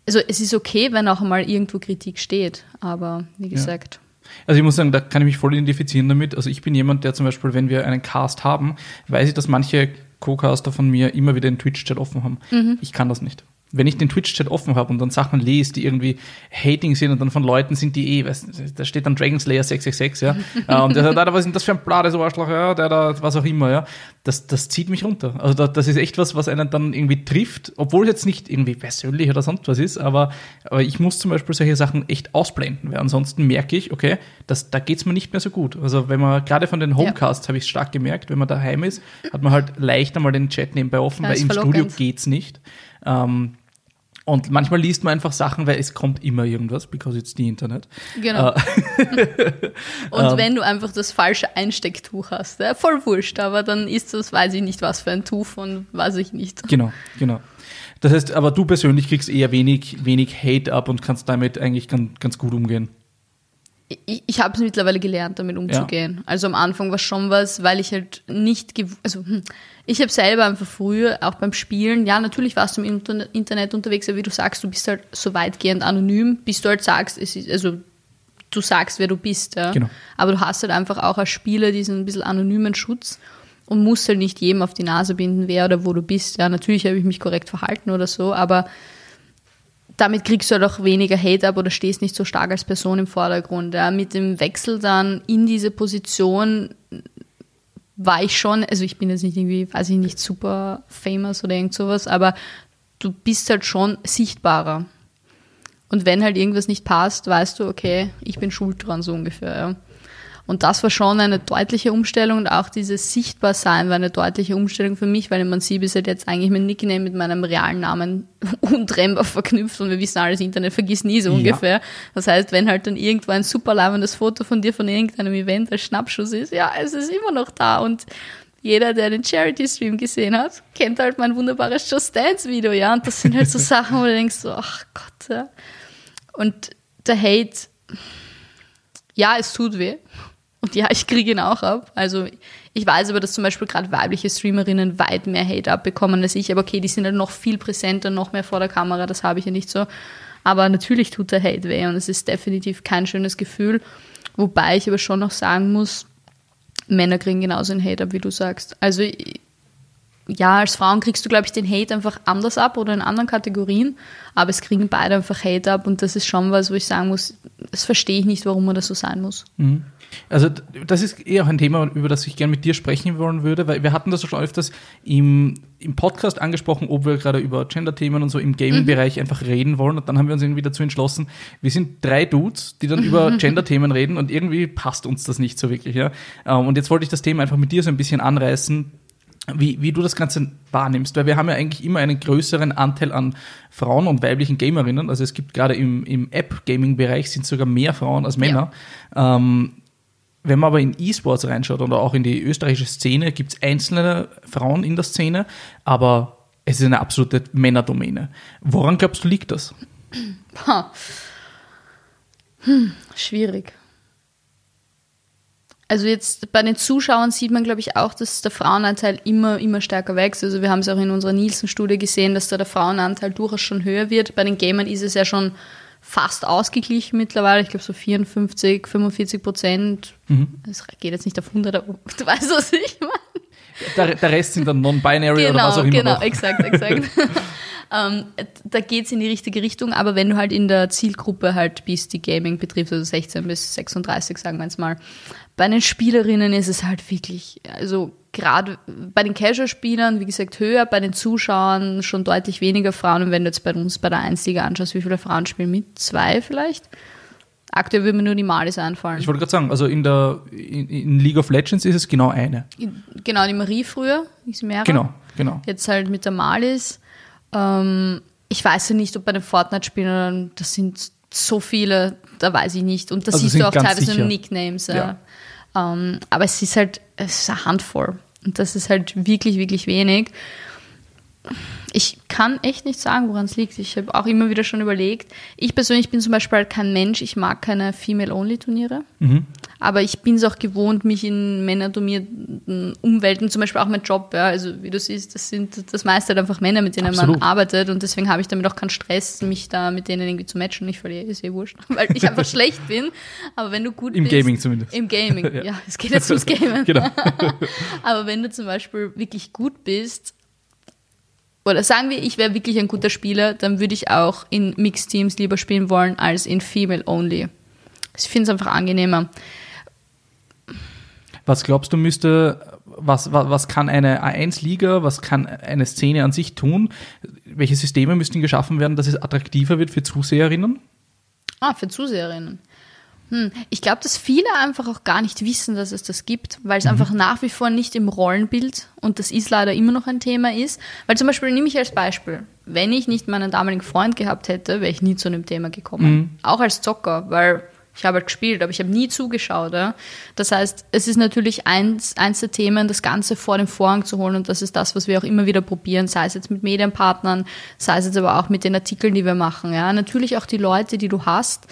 also es ist okay, wenn auch mal irgendwo Kritik steht, aber wie gesagt. Ja also ich muss sagen, da kann ich mich voll identifizieren damit. Also ich bin jemand, der zum Beispiel, wenn wir einen Cast haben, weiß ich, dass manche Co-Caster von mir immer wieder den Twitch-Chat offen haben. Mhm. Ich kann das nicht wenn ich den Twitch-Chat offen habe und dann Sachen lese, die irgendwie hating sind und dann von Leuten sind, die eh, weißt, da steht dann Dragon Slayer 666, [laughs] ja, und der sagt, ah, was ist denn das für ein blades Arschloch, ja, der da, was auch immer, ja, das, das zieht mich runter. Also da, das ist echt was, was einen dann irgendwie trifft, obwohl es jetzt nicht irgendwie persönlich oder sonst was ist, aber, aber ich muss zum Beispiel solche Sachen echt ausblenden, weil ansonsten merke ich, okay, das, da geht's mir nicht mehr so gut. Also wenn man, gerade von den Homecasts ja. habe ich stark gemerkt, wenn man daheim ist, hat man halt leicht einmal den Chat nebenbei offen, ja, weil im Studio geht's nicht. Ähm, und manchmal liest man einfach Sachen, weil es kommt immer irgendwas, because it's the Internet. Genau. Äh, [laughs] und ähm. wenn du einfach das falsche Einstecktuch hast, ja, voll wurscht, aber dann ist das, weiß ich nicht, was für ein Tuch von weiß ich nicht. Genau, genau. Das heißt, aber du persönlich kriegst eher wenig, wenig Hate ab und kannst damit eigentlich ganz, ganz gut umgehen ich, ich habe es mittlerweile gelernt, damit umzugehen. Ja. Also am Anfang war schon was, weil ich halt nicht, also hm, ich habe selber einfach früher, auch beim Spielen, ja, natürlich warst du im Internet unterwegs, aber wie du sagst, du bist halt so weitgehend anonym, bis du halt sagst, es ist, also du sagst, wer du bist. Ja? Genau. Aber du hast halt einfach auch als Spieler diesen ein bisschen anonymen Schutz und musst halt nicht jedem auf die Nase binden, wer oder wo du bist. Ja, natürlich habe ich mich korrekt verhalten oder so, aber damit kriegst du halt auch weniger Hate ab oder stehst nicht so stark als Person im Vordergrund. Ja. Mit dem Wechsel dann in diese Position war ich schon, also ich bin jetzt nicht irgendwie, weiß ich nicht, super famous oder irgend sowas, aber du bist halt schon sichtbarer. Und wenn halt irgendwas nicht passt, weißt du, okay, ich bin schuld dran, so ungefähr. Ja. Und das war schon eine deutliche Umstellung und auch dieses Sichtbarsein war eine deutliche Umstellung für mich, weil man sieht, ist halt jetzt eigentlich mein Nickname mit meinem realen Namen [laughs] untrennbar verknüpft und wir wissen alles, Internet vergisst nie so ungefähr. Ja. Das heißt, wenn halt dann irgendwo ein super labendes Foto von dir von irgendeinem Event als Schnappschuss ist, ja, es ist immer noch da und jeder, der den Charity-Stream gesehen hat, kennt halt mein wunderbares Just Dance-Video, ja. Und das sind halt so [laughs] Sachen, wo du denkst so, ach Gott, ja. Und der Hate, ja, es tut weh. Und [laughs] ja, ich kriege ihn auch ab. Also ich weiß aber, dass zum Beispiel gerade weibliche Streamerinnen weit mehr Hate abbekommen als ich. Aber okay, die sind halt noch viel präsenter, noch mehr vor der Kamera. Das habe ich ja nicht so. Aber natürlich tut der Hate weh und es ist definitiv kein schönes Gefühl. Wobei ich aber schon noch sagen muss, Männer kriegen genauso einen Hate ab, wie du sagst. Also ja, als Frauen kriegst du, glaube ich, den Hate einfach anders ab oder in anderen Kategorien, aber es kriegen beide einfach Hate ab und das ist schon was, wo ich sagen muss, das verstehe ich nicht, warum man das so sein muss. Mhm. Also das ist eher auch ein Thema, über das ich gerne mit dir sprechen wollen würde, weil wir hatten das schon öfters im, im Podcast angesprochen, ob wir gerade über Gender-Themen und so im Gaming-Bereich mhm. einfach reden wollen. Und dann haben wir uns irgendwie dazu entschlossen, wir sind drei Dudes, die dann über Gender-Themen reden und irgendwie passt uns das nicht so wirklich. Ja? Ähm, und jetzt wollte ich das Thema einfach mit dir so ein bisschen anreißen, wie, wie du das Ganze wahrnimmst, weil wir haben ja eigentlich immer einen größeren Anteil an Frauen und weiblichen Gamerinnen. Also es gibt gerade im, im App-Gaming-Bereich sind sogar mehr Frauen als Männer. Ja. Ähm, wenn man aber in E-Sports reinschaut oder auch in die österreichische Szene, gibt es einzelne Frauen in der Szene, aber es ist eine absolute Männerdomäne. Woran glaubst du, liegt das? Hm, schwierig. Also jetzt bei den Zuschauern sieht man, glaube ich, auch, dass der Frauenanteil immer, immer stärker wächst. Also wir haben es auch in unserer Nielsen-Studie gesehen, dass da der Frauenanteil durchaus schon höher wird. Bei den Gamern ist es ja schon fast ausgeglichen mittlerweile. Ich glaube so 54, 45 Prozent. Mhm. Das geht jetzt nicht auf 100, aber du weißt, was ich meine. Der, der Rest sind dann non-binary genau, oder was auch immer. Genau, noch. exakt, exakt. [laughs] ähm, da geht es in die richtige Richtung, aber wenn du halt in der Zielgruppe halt bist, die Gaming betrifft, also 16 bis 36, sagen wir jetzt mal, bei den Spielerinnen ist es halt wirklich, also gerade bei den Casual-Spielern, wie gesagt, höher, bei den Zuschauern schon deutlich weniger Frauen. Und wenn du jetzt bei uns bei der Einzige anschaust, wie viele Frauen spielen mit? Zwei vielleicht? Aktuell würde mir nur die Malis einfallen. Ich wollte gerade sagen, also in der in, in, League of Legends ist es genau eine. Genau, die Marie früher, ist mehrere. Genau, genau. Jetzt halt mit der Malis. Ähm, ich weiß ja nicht, ob bei den Fortnite-Spielern, das sind so viele, da weiß ich nicht. Und da also siehst du auch teilweise sicher. Nicknames. Ja. ja. Ähm, aber es ist halt, es ist eine Handvoll. Und das ist halt wirklich, wirklich wenig ich kann echt nicht sagen, woran es liegt. Ich habe auch immer wieder schon überlegt. Ich persönlich bin zum Beispiel halt kein Mensch, ich mag keine Female-Only-Turniere. Mhm. Aber ich bin es auch gewohnt, mich in männerdomierten Umwelten, zum Beispiel auch mein Job, ja, also wie du siehst, das sind das meiste halt einfach Männer, mit denen Absolut. man arbeitet und deswegen habe ich damit auch keinen Stress, mich da mit denen irgendwie zu matchen. Ich verliere, ist eh wurscht, [laughs] weil ich einfach schlecht bin. Aber wenn du gut Im bist. Im Gaming zumindest. Im Gaming, [laughs] ja. ja. Es geht jetzt ums [laughs] Gamen. genau. Aber wenn du zum Beispiel wirklich gut bist, oder sagen wir, ich wäre wirklich ein guter Spieler, dann würde ich auch in Mixed Teams lieber spielen wollen als in Female Only. Ich finde es einfach angenehmer. Was glaubst du, müsste, was, was, was kann eine A1-Liga, was kann eine Szene an sich tun? Welche Systeme müssten geschaffen werden, dass es attraktiver wird für Zuseherinnen? Ah, für Zuseherinnen. Hm. Ich glaube, dass viele einfach auch gar nicht wissen, dass es das gibt, weil es mhm. einfach nach wie vor nicht im Rollenbild und das ist leider immer noch ein Thema ist. Weil zum Beispiel nehme ich als Beispiel, wenn ich nicht meinen damaligen Freund gehabt hätte, wäre ich nie zu einem Thema gekommen. Mhm. Auch als Zocker, weil ich habe halt gespielt, aber ich habe nie zugeschaut. Ja? Das heißt, es ist natürlich eins, eins der Themen, das Ganze vor den Vorhang zu holen und das ist das, was wir auch immer wieder probieren, sei es jetzt mit Medienpartnern, sei es jetzt aber auch mit den Artikeln, die wir machen. Ja? Natürlich auch die Leute, die du hast,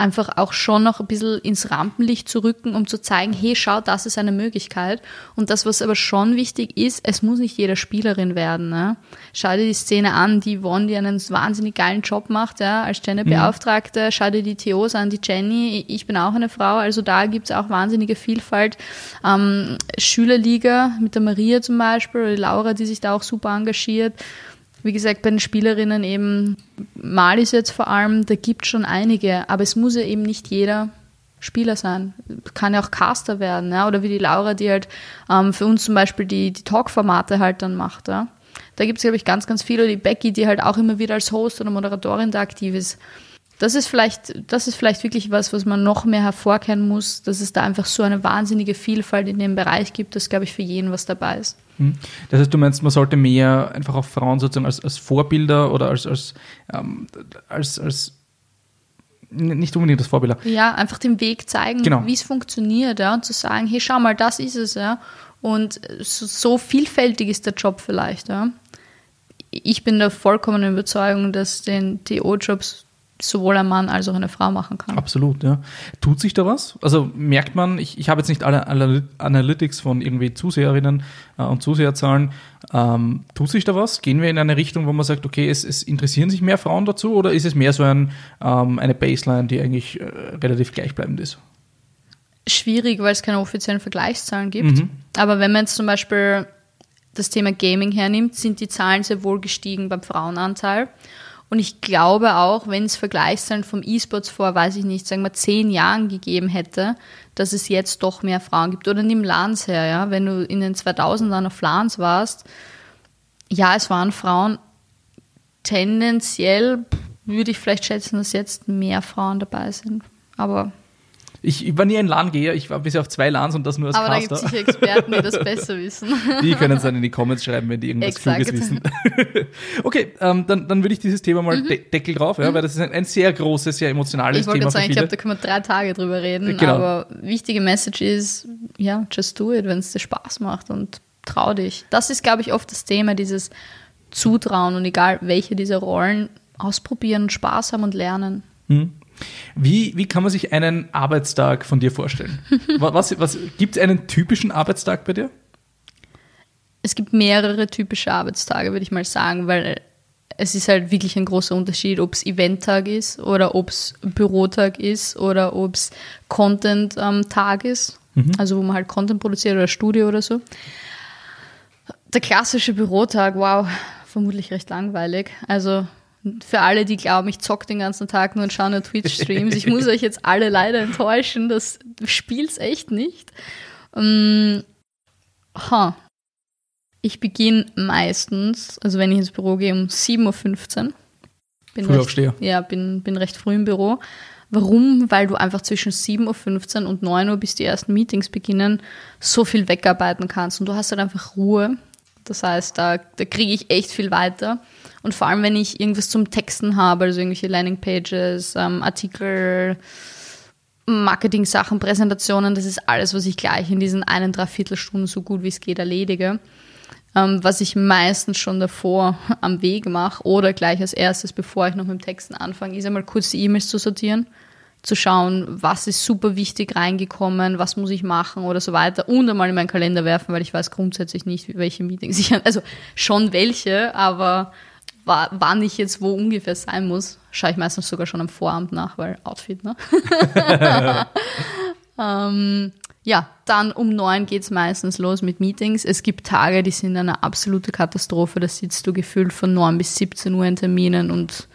einfach auch schon noch ein bisschen ins Rampenlicht zu rücken, um zu zeigen, hey, schau, das ist eine Möglichkeit. Und das, was aber schon wichtig ist, es muss nicht jeder Spielerin werden. Ne? Schau dir die Szene an, die Yvonne, die einen wahnsinnig geilen Job macht, ja, als Gender-Beauftragte. Mhm. Schau dir die Theos an, die Jenny. Ich bin auch eine Frau, also da gibt es auch wahnsinnige Vielfalt. Ähm, Schülerliga mit der Maria zum Beispiel, oder die Laura, die sich da auch super engagiert wie gesagt, bei den Spielerinnen eben, Malis jetzt vor allem, da gibt es schon einige, aber es muss ja eben nicht jeder Spieler sein. Kann ja auch Caster werden, ja? oder wie die Laura, die halt ähm, für uns zum Beispiel die, die Talk-Formate halt dann macht. Ja? Da gibt es, glaube ich, ganz, ganz viele. Die Becky, die halt auch immer wieder als Host oder Moderatorin da aktiv ist. Das ist vielleicht, das ist vielleicht wirklich was, was man noch mehr hervorkehren muss, dass es da einfach so eine wahnsinnige Vielfalt in dem Bereich gibt, dass, glaube ich, für jeden was dabei ist. Hm. Das heißt, du meinst, man sollte mehr einfach auf Frauen sozusagen als, als Vorbilder oder als, als, ähm, als, als nicht unbedingt das Vorbild. Ja, einfach den Weg zeigen, genau. wie es funktioniert, ja, und zu sagen, hey, schau mal, das ist es, ja. Und so, so vielfältig ist der Job vielleicht, ja. Ich bin der vollkommenen Überzeugung, dass den TO-Jobs sowohl ein Mann als auch eine Frau machen kann. Absolut, ja. Tut sich da was? Also merkt man, ich, ich habe jetzt nicht alle Analytics von irgendwie Zuseherinnen äh, und Zuseherzahlen. Ähm, tut sich da was? Gehen wir in eine Richtung, wo man sagt, okay, es, es interessieren sich mehr Frauen dazu oder ist es mehr so ein, ähm, eine Baseline, die eigentlich äh, relativ gleichbleibend ist? Schwierig, weil es keine offiziellen Vergleichszahlen gibt. Mhm. Aber wenn man jetzt zum Beispiel das Thema Gaming hernimmt, sind die Zahlen sehr wohl gestiegen beim Frauenanteil. Und ich glaube auch, wenn es Vergleichszahlen vom E-Sports vor, weiß ich nicht, sagen wir zehn Jahren gegeben hätte, dass es jetzt doch mehr Frauen gibt. Oder nimm LANs her, ja. Wenn du in den 2000ern auf LANs warst, ja, es waren Frauen. Tendenziell würde ich vielleicht schätzen, dass jetzt mehr Frauen dabei sind. Aber ich war nie ein LAN-Geher, ich war bisher auf zwei LANs und das nur als Aber Caster. da gibt es sicher Experten, die das [laughs] besser wissen. Die können es dann in die Comments schreiben, wenn die irgendwas Exakt. Kluges wissen. [laughs] okay, ähm, dann, dann würde ich dieses Thema mal mhm. de Deckel drauf, ja, mhm. weil das ist ein, ein, sehr großes, sehr emotionales ich Thema. Ich wollte sagen, ich glaube, da können wir drei Tage drüber reden. Genau. Aber wichtige Message ist, ja, just do it, wenn es dir Spaß macht und trau dich. Das ist, glaube ich, oft das Thema, dieses zutrauen und egal welche dieser Rollen ausprobieren, Spaß haben und lernen. Hm. Wie, wie kann man sich einen Arbeitstag von dir vorstellen? [laughs] was, was, Gibt es einen typischen Arbeitstag bei dir? Es gibt mehrere typische Arbeitstage, würde ich mal sagen, weil es ist halt wirklich ein großer Unterschied, ob es Eventtag ist oder ob es Bürotag ist oder ob es Content-Tag ähm, ist. Mhm. Also wo man halt Content produziert oder Studio oder so. Der klassische Bürotag, wow, vermutlich recht langweilig. Also für alle, die glauben, ich zock den ganzen Tag nur und schaue nur Twitch-Streams, ich muss euch jetzt alle leider enttäuschen, das spielt's echt nicht. Ähm, ha. Ich beginne meistens, also wenn ich ins Büro gehe, um 7.15 Uhr. Bin früh aufsteher. Ja, bin, bin recht früh im Büro. Warum? Weil du einfach zwischen 7.15 Uhr und 9 Uhr, bis die ersten Meetings beginnen, so viel wegarbeiten kannst und du hast halt einfach Ruhe. Das heißt, da, da kriege ich echt viel weiter. Und vor allem, wenn ich irgendwas zum Texten habe, also irgendwelche Landingpages, ähm, Artikel, Marketing-Sachen, Präsentationen, das ist alles, was ich gleich in diesen einen, dreiviertel Stunden so gut wie es geht erledige. Ähm, was ich meistens schon davor [laughs] am Weg mache oder gleich als erstes, bevor ich noch mit dem Texten anfange, ist einmal kurz die E-Mails zu sortieren, zu schauen, was ist super wichtig reingekommen, was muss ich machen oder so weiter und einmal in meinen Kalender werfen, weil ich weiß grundsätzlich nicht, welche Meetings ich, also schon welche, aber wann ich jetzt wo ungefähr sein muss, schaue ich meistens sogar schon am Vorabend nach, weil Outfit, ne? [laughs] ähm, ja, dann um neun geht es meistens los mit Meetings. Es gibt Tage, die sind eine absolute Katastrophe. Da sitzt du gefühlt von neun bis 17 Uhr in Terminen und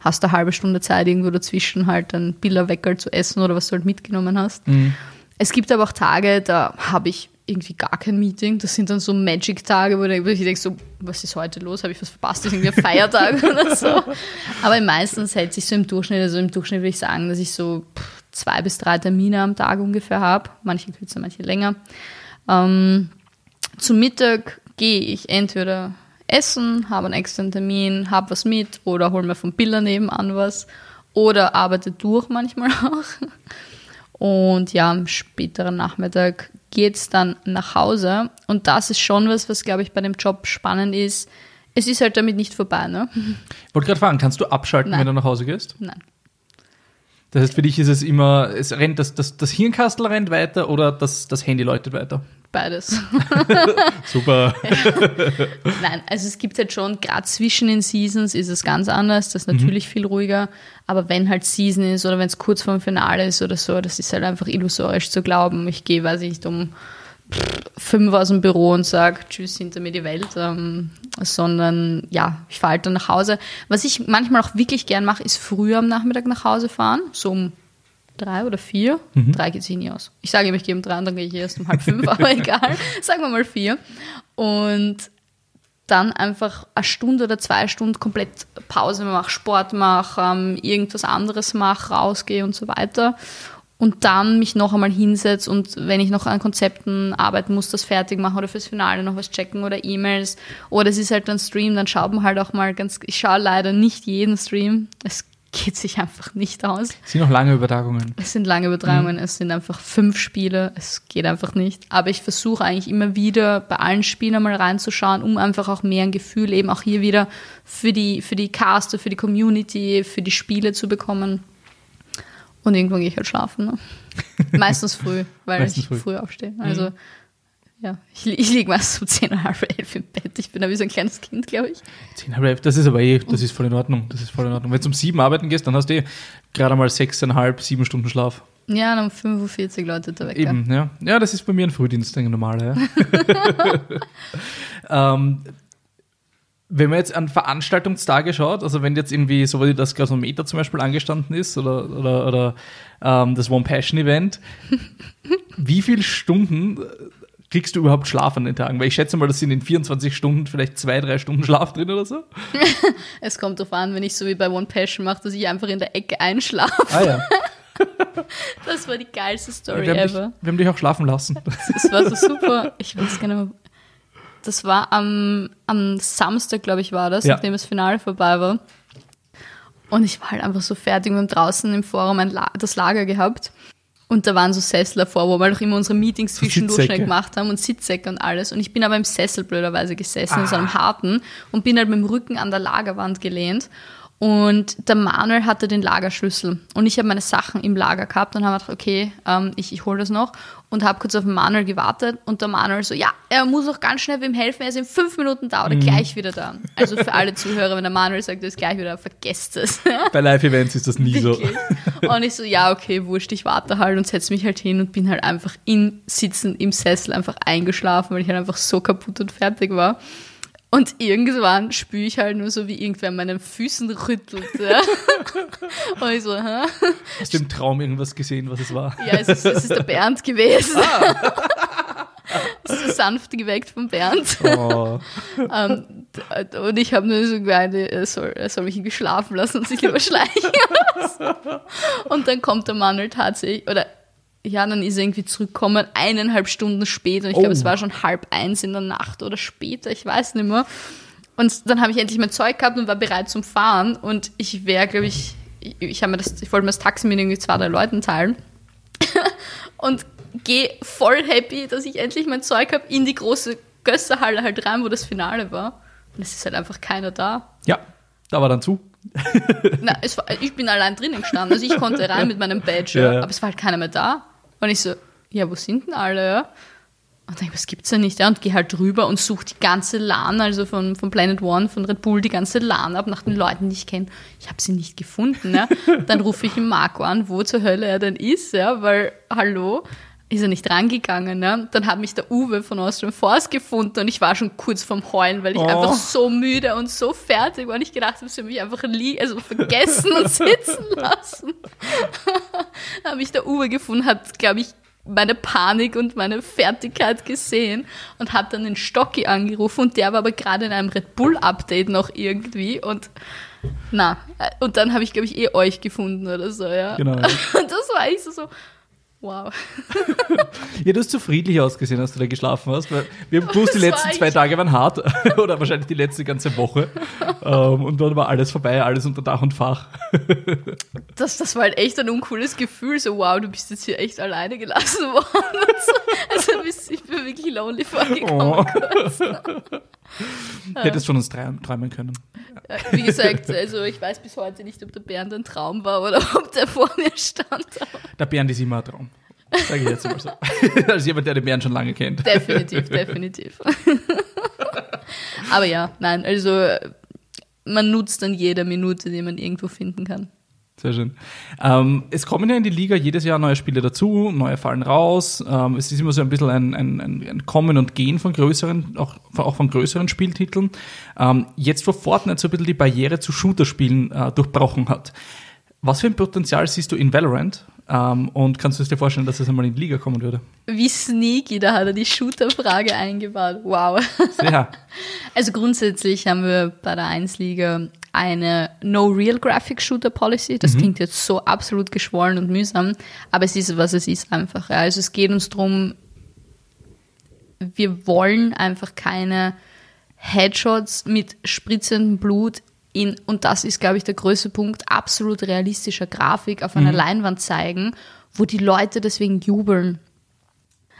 hast eine halbe Stunde Zeit, irgendwo dazwischen halt ein Billerweckerl zu essen oder was du halt mitgenommen hast. Mhm. Es gibt aber auch Tage, da habe ich irgendwie gar kein Meeting. Das sind dann so Magic-Tage, wo ich denke so, was ist heute los? Habe ich was verpasst? Ist irgendwie ein Feiertag [laughs] oder so? Aber meistens hält sich so im Durchschnitt, also im Durchschnitt würde ich sagen, dass ich so zwei bis drei Termine am Tag ungefähr habe. Manche kürzer, manche länger. Ähm, zum Mittag gehe ich entweder essen, habe einen extra Termin, habe was mit oder hole mir vom Biller nebenan was oder arbeite durch manchmal [laughs] auch. Und ja, am späteren Nachmittag geht es dann nach Hause. Und das ist schon was, was, glaube ich, bei dem Job spannend ist. Es ist halt damit nicht vorbei, ne? Ich wollte gerade fragen, kannst du abschalten, Nein. wenn du nach Hause gehst? Nein. Das heißt, für dich ist es immer, es rennt das, das, das Hirnkastel rennt weiter oder das, das Handy läutet weiter? Beides. [laughs] Super. [laughs] Nein, also es gibt halt schon, gerade zwischen den Seasons ist es ganz anders, das ist natürlich mhm. viel ruhiger, aber wenn halt Season ist oder wenn es kurz vor dem Finale ist oder so, das ist halt einfach illusorisch zu glauben. Ich gehe, weiß ich nicht, um fünf aus dem Büro und sage, tschüss, hinter mir die Welt, ähm, sondern ja, ich fahre halt dann nach Hause. Was ich manchmal auch wirklich gern mache, ist früher am Nachmittag nach Hause fahren, so um drei oder vier. Mhm. Drei geht sich nie aus. Ich sage immer, ich gehe um drei und dann gehe ich erst um halb fünf, [laughs] aber egal. Sagen wir mal vier. Und dann einfach eine Stunde oder zwei Stunden komplett Pause mache, Sport mache, ähm, irgendwas anderes mache, rausgehe und so weiter. Und dann mich noch einmal hinsetze und wenn ich noch an Konzepten arbeiten muss, das fertig machen oder fürs Finale noch was checken oder E-Mails. Oder es ist halt ein Stream, dann schaut man halt auch mal ganz. Ich schaue leider nicht jeden Stream. Es geht sich einfach nicht aus. Es sind noch lange Übertragungen. Es sind lange Übertragungen, mhm. es sind einfach fünf Spiele, es geht einfach nicht. Aber ich versuche eigentlich immer wieder bei allen Spielen mal reinzuschauen, um einfach auch mehr ein Gefühl eben auch hier wieder für die, für die Caster, für die Community, für die Spiele zu bekommen. Und irgendwann gehe ich halt schlafen. Ne? [laughs] Meistens früh, weil Meistens ich früh. früh aufstehe. Also mhm. Ja, ich, ich liege meist um 10, halb elf im Bett. Ich bin da wie so ein kleines Kind, glaube ich. 10, halb elf, das ist aber eh, das ist voll in Ordnung. Das ist voll in Ordnung. Wenn du um sieben arbeiten gehst, dann hast du eh gerade mal sechseinhalb, sieben Stunden Schlaf. Ja, dann um 45 Leute da weg. Eben, ja. Ja, das ist bei mir ein Frühdienst, ein normaler. Ja. [laughs] [laughs] ähm, wenn man jetzt an Veranstaltungstage schaut, also wenn jetzt irgendwie so wie das Gasometer zum Beispiel angestanden ist oder, oder, oder ähm, das One Passion Event, [laughs] wie viele Stunden kriegst du überhaupt Schlaf an den Tagen? Weil ich schätze mal, das sind in 24 Stunden vielleicht zwei, drei Stunden Schlaf drin oder so. [laughs] es kommt darauf an, wenn ich so wie bei One Passion mache, dass ich einfach in der Ecke einschlafe. Ah ja. [laughs] Das war die geilste Story ja, wir ever. Dich, wir haben dich auch schlafen lassen. Das war so super. Ich weiß gar nicht mehr. Das war am, am Samstag, glaube ich, war das, ja. nachdem das Finale vorbei war. Und ich war halt einfach so fertig und draußen im Forum ein La das Lager gehabt. Und da waren so Sessel davor, wo wir auch immer unsere Meetings zwischendurch schnell gemacht haben und Sitzsäcke und alles. Und ich bin aber im Sessel blöderweise gesessen, in so Ah. einem harten, und bin halt mit dem Rücken an der Lagerwand gelehnt. Und der Manuel hatte den Lagerschlüssel. Und ich habe meine Sachen im Lager gehabt und habe gedacht, okay, ähm, ich, ich hole das noch. Und habe kurz auf den Manuel gewartet. Und der Manuel so, ja, er muss auch ganz schnell wem helfen. Er ist in fünf Minuten da oder Mhm. gleich wieder da. Also für alle Zuhörer, wenn der Manuel sagt, er ist gleich wieder, da, vergesst es. [laughs] Bei Live-Events ist das nie so. Und ich so, ja, okay, wurscht, ich warte halt und setze mich halt hin und bin halt einfach in Sitzen im Sessel einfach eingeschlafen, weil ich halt einfach so kaputt und fertig war. Und irgendwann spüre ich halt nur so, wie irgendwer an meinen Füßen rüttelt. Ja. [laughs] Und ich so, hä? Hast du im Traum irgendwas gesehen, was es war? Ja, es ist, es ist der Bernd gewesen. [laughs] Es ist sanft geweckt von Bernd. Oh. Ähm, d- und ich habe nur so gemeint, er soll, er soll mich irgendwie schlafen lassen und sich [laughs] lieber schleichen. und dann kommt der Manuel tatsächlich, oder ja, dann ist er irgendwie zurückgekommen, eineinhalb Stunden später. Und ich glaube, Oh. es war schon halb eins in der Nacht oder später, ich weiß nicht mehr. Und dann habe ich endlich mein Zeug gehabt und war bereit zum Fahren. Und ich wäre, glaube ich, ich, mir das, ich wollte mir das Taxi mit irgendwie zwei, drei Leuten teilen. [laughs] und gehe voll happy, dass ich endlich mein Zeug habe, in die große Gösserhalle halt rein, wo das Finale war. Und es ist halt einfach keiner da. Ja, da war dann zu. Na, es war, ich bin allein drinnen gestanden. Also ich konnte rein mit meinem Badge, Ja, ja. aber es war halt keiner mehr da. Und ich so, ja, wo sind denn alle? Ja? Und denke, was gibt's denn nicht? Ja? Und gehe halt drüber und suche die ganze LAN, also von, von Planet One, von Red Bull, die ganze LAN ab nach den Leuten, die ich kenne. Ich habe sie nicht gefunden. Ja? Dann rufe ich ihn Marco an, wo zur Hölle er denn ist, ja? weil, hallo, ist er nicht rangegangen. Ja? Dann hat mich der Uwe von Austrian Force gefunden und ich war schon kurz vorm Heulen, weil ich Oh. einfach so müde und so fertig war und ich gedacht habe, sie haben mich einfach li also vergessen und [laughs] sitzen lassen. [laughs] Dann habe ich der Uwe gefunden, hat, glaube ich, meine Panik und meine Fertigkeit gesehen und hat dann den Stocki angerufen und der war aber gerade in einem Red Bull Update noch irgendwie und na, äh, und dann habe ich, glaube ich, eh euch gefunden oder so, ja. Genau. [laughs] Und das war ich so, so wow. [laughs] Ja, du hast so friedlich ausgesehen, als du da geschlafen hast. Weil wir haben gewusst, die [laughs] letzten zwei Tage waren hart. [laughs] Oder wahrscheinlich die letzte ganze Woche. ähm, und dann war alles vorbei, alles unter Dach und Fach. Das, das war halt echt ein uncooles Gefühl, so wow, du bist jetzt hier echt alleine gelassen worden. Also ich bin wirklich lonely vorgekommen. Oh. Hättest von uns träum- träumen können. Äh, Wie gesagt, also ich weiß bis heute nicht, ob der Bernd ein Traum war oder [laughs] ob der vor mir stand. Der Bernd ist immer ein Traum. Sage ich jetzt mal so. [laughs] Als jemand, der den Bernd schon lange kennt. Definitiv, definitiv. [laughs] Aber ja, nein, also man nutzt dann jede Minute, die man irgendwo finden kann. Sehr schön. Ähm, es kommen ja in die Liga jedes Jahr neue Spiele dazu, neue fallen raus. Ähm, es ist immer so ein bisschen ein, ein, ein, Kommen und Gehen von größeren, auch, auch von größeren Spieltiteln. Ähm, jetzt, wo Fortnite so ein bisschen die Barriere zu Shooterspielen äh, durchbrochen hat. Was für ein Potenzial siehst du in Valorant? Ähm, und kannst du es dir vorstellen, dass es einmal in die Liga kommen würde? Wie sneaky, da hat er die Shooter-Frage eingebaut. Wow. Sehr. [laughs] Also grundsätzlich haben wir bei der 1-Liga eine No-Real-Graphic-Shooter-Policy. Das klingt jetzt so absolut geschwollen und mühsam, aber es ist, was es ist einfach. Ja. Also es geht uns darum, wir wollen einfach keine Headshots mit spritzendem Blut in, und das ist, glaube ich, der größte Punkt, absolut realistischer Grafik auf einer Leinwand zeigen, wo die Leute deswegen jubeln.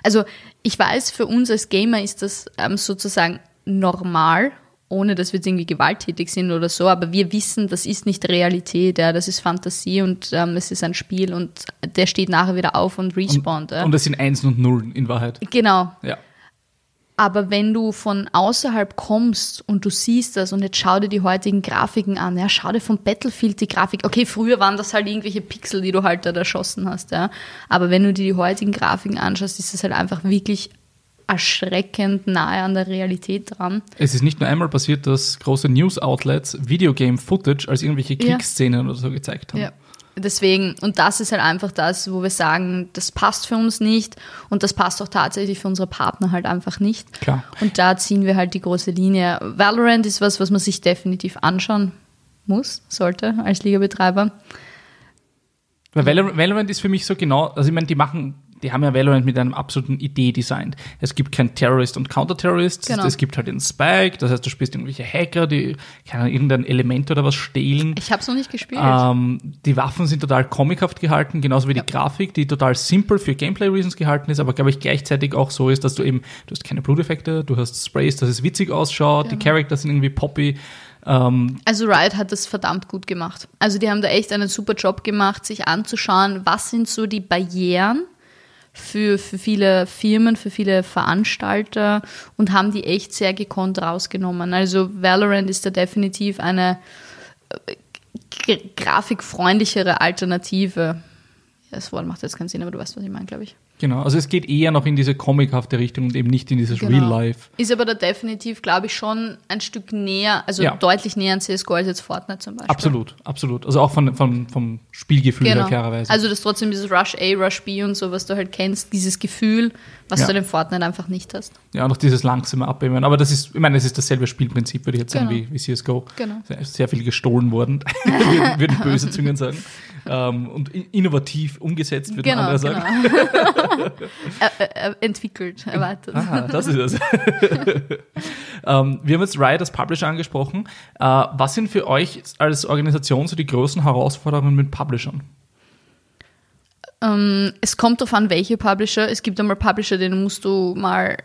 Also ich weiß, für uns als Gamer ist das ähm, sozusagen normal, ohne dass wir jetzt irgendwie gewalttätig sind oder so, aber wir wissen, das ist nicht Realität, ja, das ist Fantasie und ähm, es ist ein Spiel und der steht nachher wieder auf und respawnt. ja. Und das sind Einsen und Nullen in Wahrheit. genau. Ja. Aber wenn du von außerhalb kommst und du siehst das und jetzt schau dir die heutigen Grafiken an, ja, schau dir vom Battlefield die Grafik. Okay, früher waren das halt irgendwelche Pixel, die du halt da erschossen hast, ja. Aber wenn du dir die heutigen Grafiken anschaust, ist das halt einfach wirklich erschreckend nahe an der Realität dran. Es ist nicht nur einmal passiert, dass große News-Outlets Videogame-Footage als irgendwelche Ja. Kriegsszenen oder so gezeigt haben. Ja. Deswegen, und das ist halt einfach das, wo wir sagen, das passt für uns nicht und das passt auch tatsächlich für unsere Partner halt einfach nicht. Klar. Und da ziehen wir halt die große Linie. Valorant ist was, was man sich definitiv anschauen muss, sollte als Ligabetreiber. Weil Valorant ist für mich so genau, also ich meine, die machen die haben ja Valorant mit einem absoluten Idee designt. Es gibt kein Terrorist und Counter-Terrorist, Genau. es gibt halt den Spike, das heißt, du spielst irgendwelche Hacker, die Ahnung, irgendein Element oder was stehlen. Ich habe es noch nicht gespielt. Ähm, die Waffen sind total comichaft gehalten, genauso wie die Grafik, die total simpel für Gameplay-Reasons gehalten ist, aber glaube ich gleichzeitig auch so ist, dass du eben, du hast keine Bluteffekte, du hast Sprays, dass es witzig ausschaut, die Characters sind irgendwie poppy. Ähm, Also Riot hat das verdammt gut gemacht. Also die haben da echt einen super Job gemacht, sich anzuschauen, was sind so die Barrieren für, für viele Firmen, für viele Veranstalter und haben die echt sehr gekonnt rausgenommen. Also Valorant ist da definitiv eine äh, grafikfreundlichere Alternative. Das Wort macht jetzt keinen Sinn, aber du weißt, was ich meine, glaube ich. Genau, also es geht eher noch in diese comichafte Richtung und eben nicht in dieses Genau. Real Life. Ist aber da definitiv, glaube ich, schon ein Stück näher, also Ja. deutlich näher an CSGO als jetzt Fortnite zum Beispiel. Absolut, absolut. Also auch von, von, vom Spielgefühl her, Genau. klarerweise. Also das trotzdem dieses Rush A, Rush B und so, was du halt kennst, dieses Gefühl, was Ja. du in Fortnite einfach nicht hast. ja, noch dieses langsame Abnehmen. Aber das ist, ich meine, es ist dasselbe Spielprinzip, würde ich jetzt sagen, Genau. wie, wie CSGO. Genau. Sehr, sehr viel gestohlen worden, [laughs] würden, böse Zungen sagen. Ähm, und in- innovativ umgesetzt, würden Genau, andere sagen. genau. er, er entwickelt, erweitert. Ah, das ist es. [laughs] ähm, wir haben jetzt Riot als Publisher angesprochen. Äh, was sind für euch als Organisation so die größten Herausforderungen mit Publishern? Ähm, es kommt darauf an, welche Publisher. Es gibt einmal Publisher, denen musst du mal,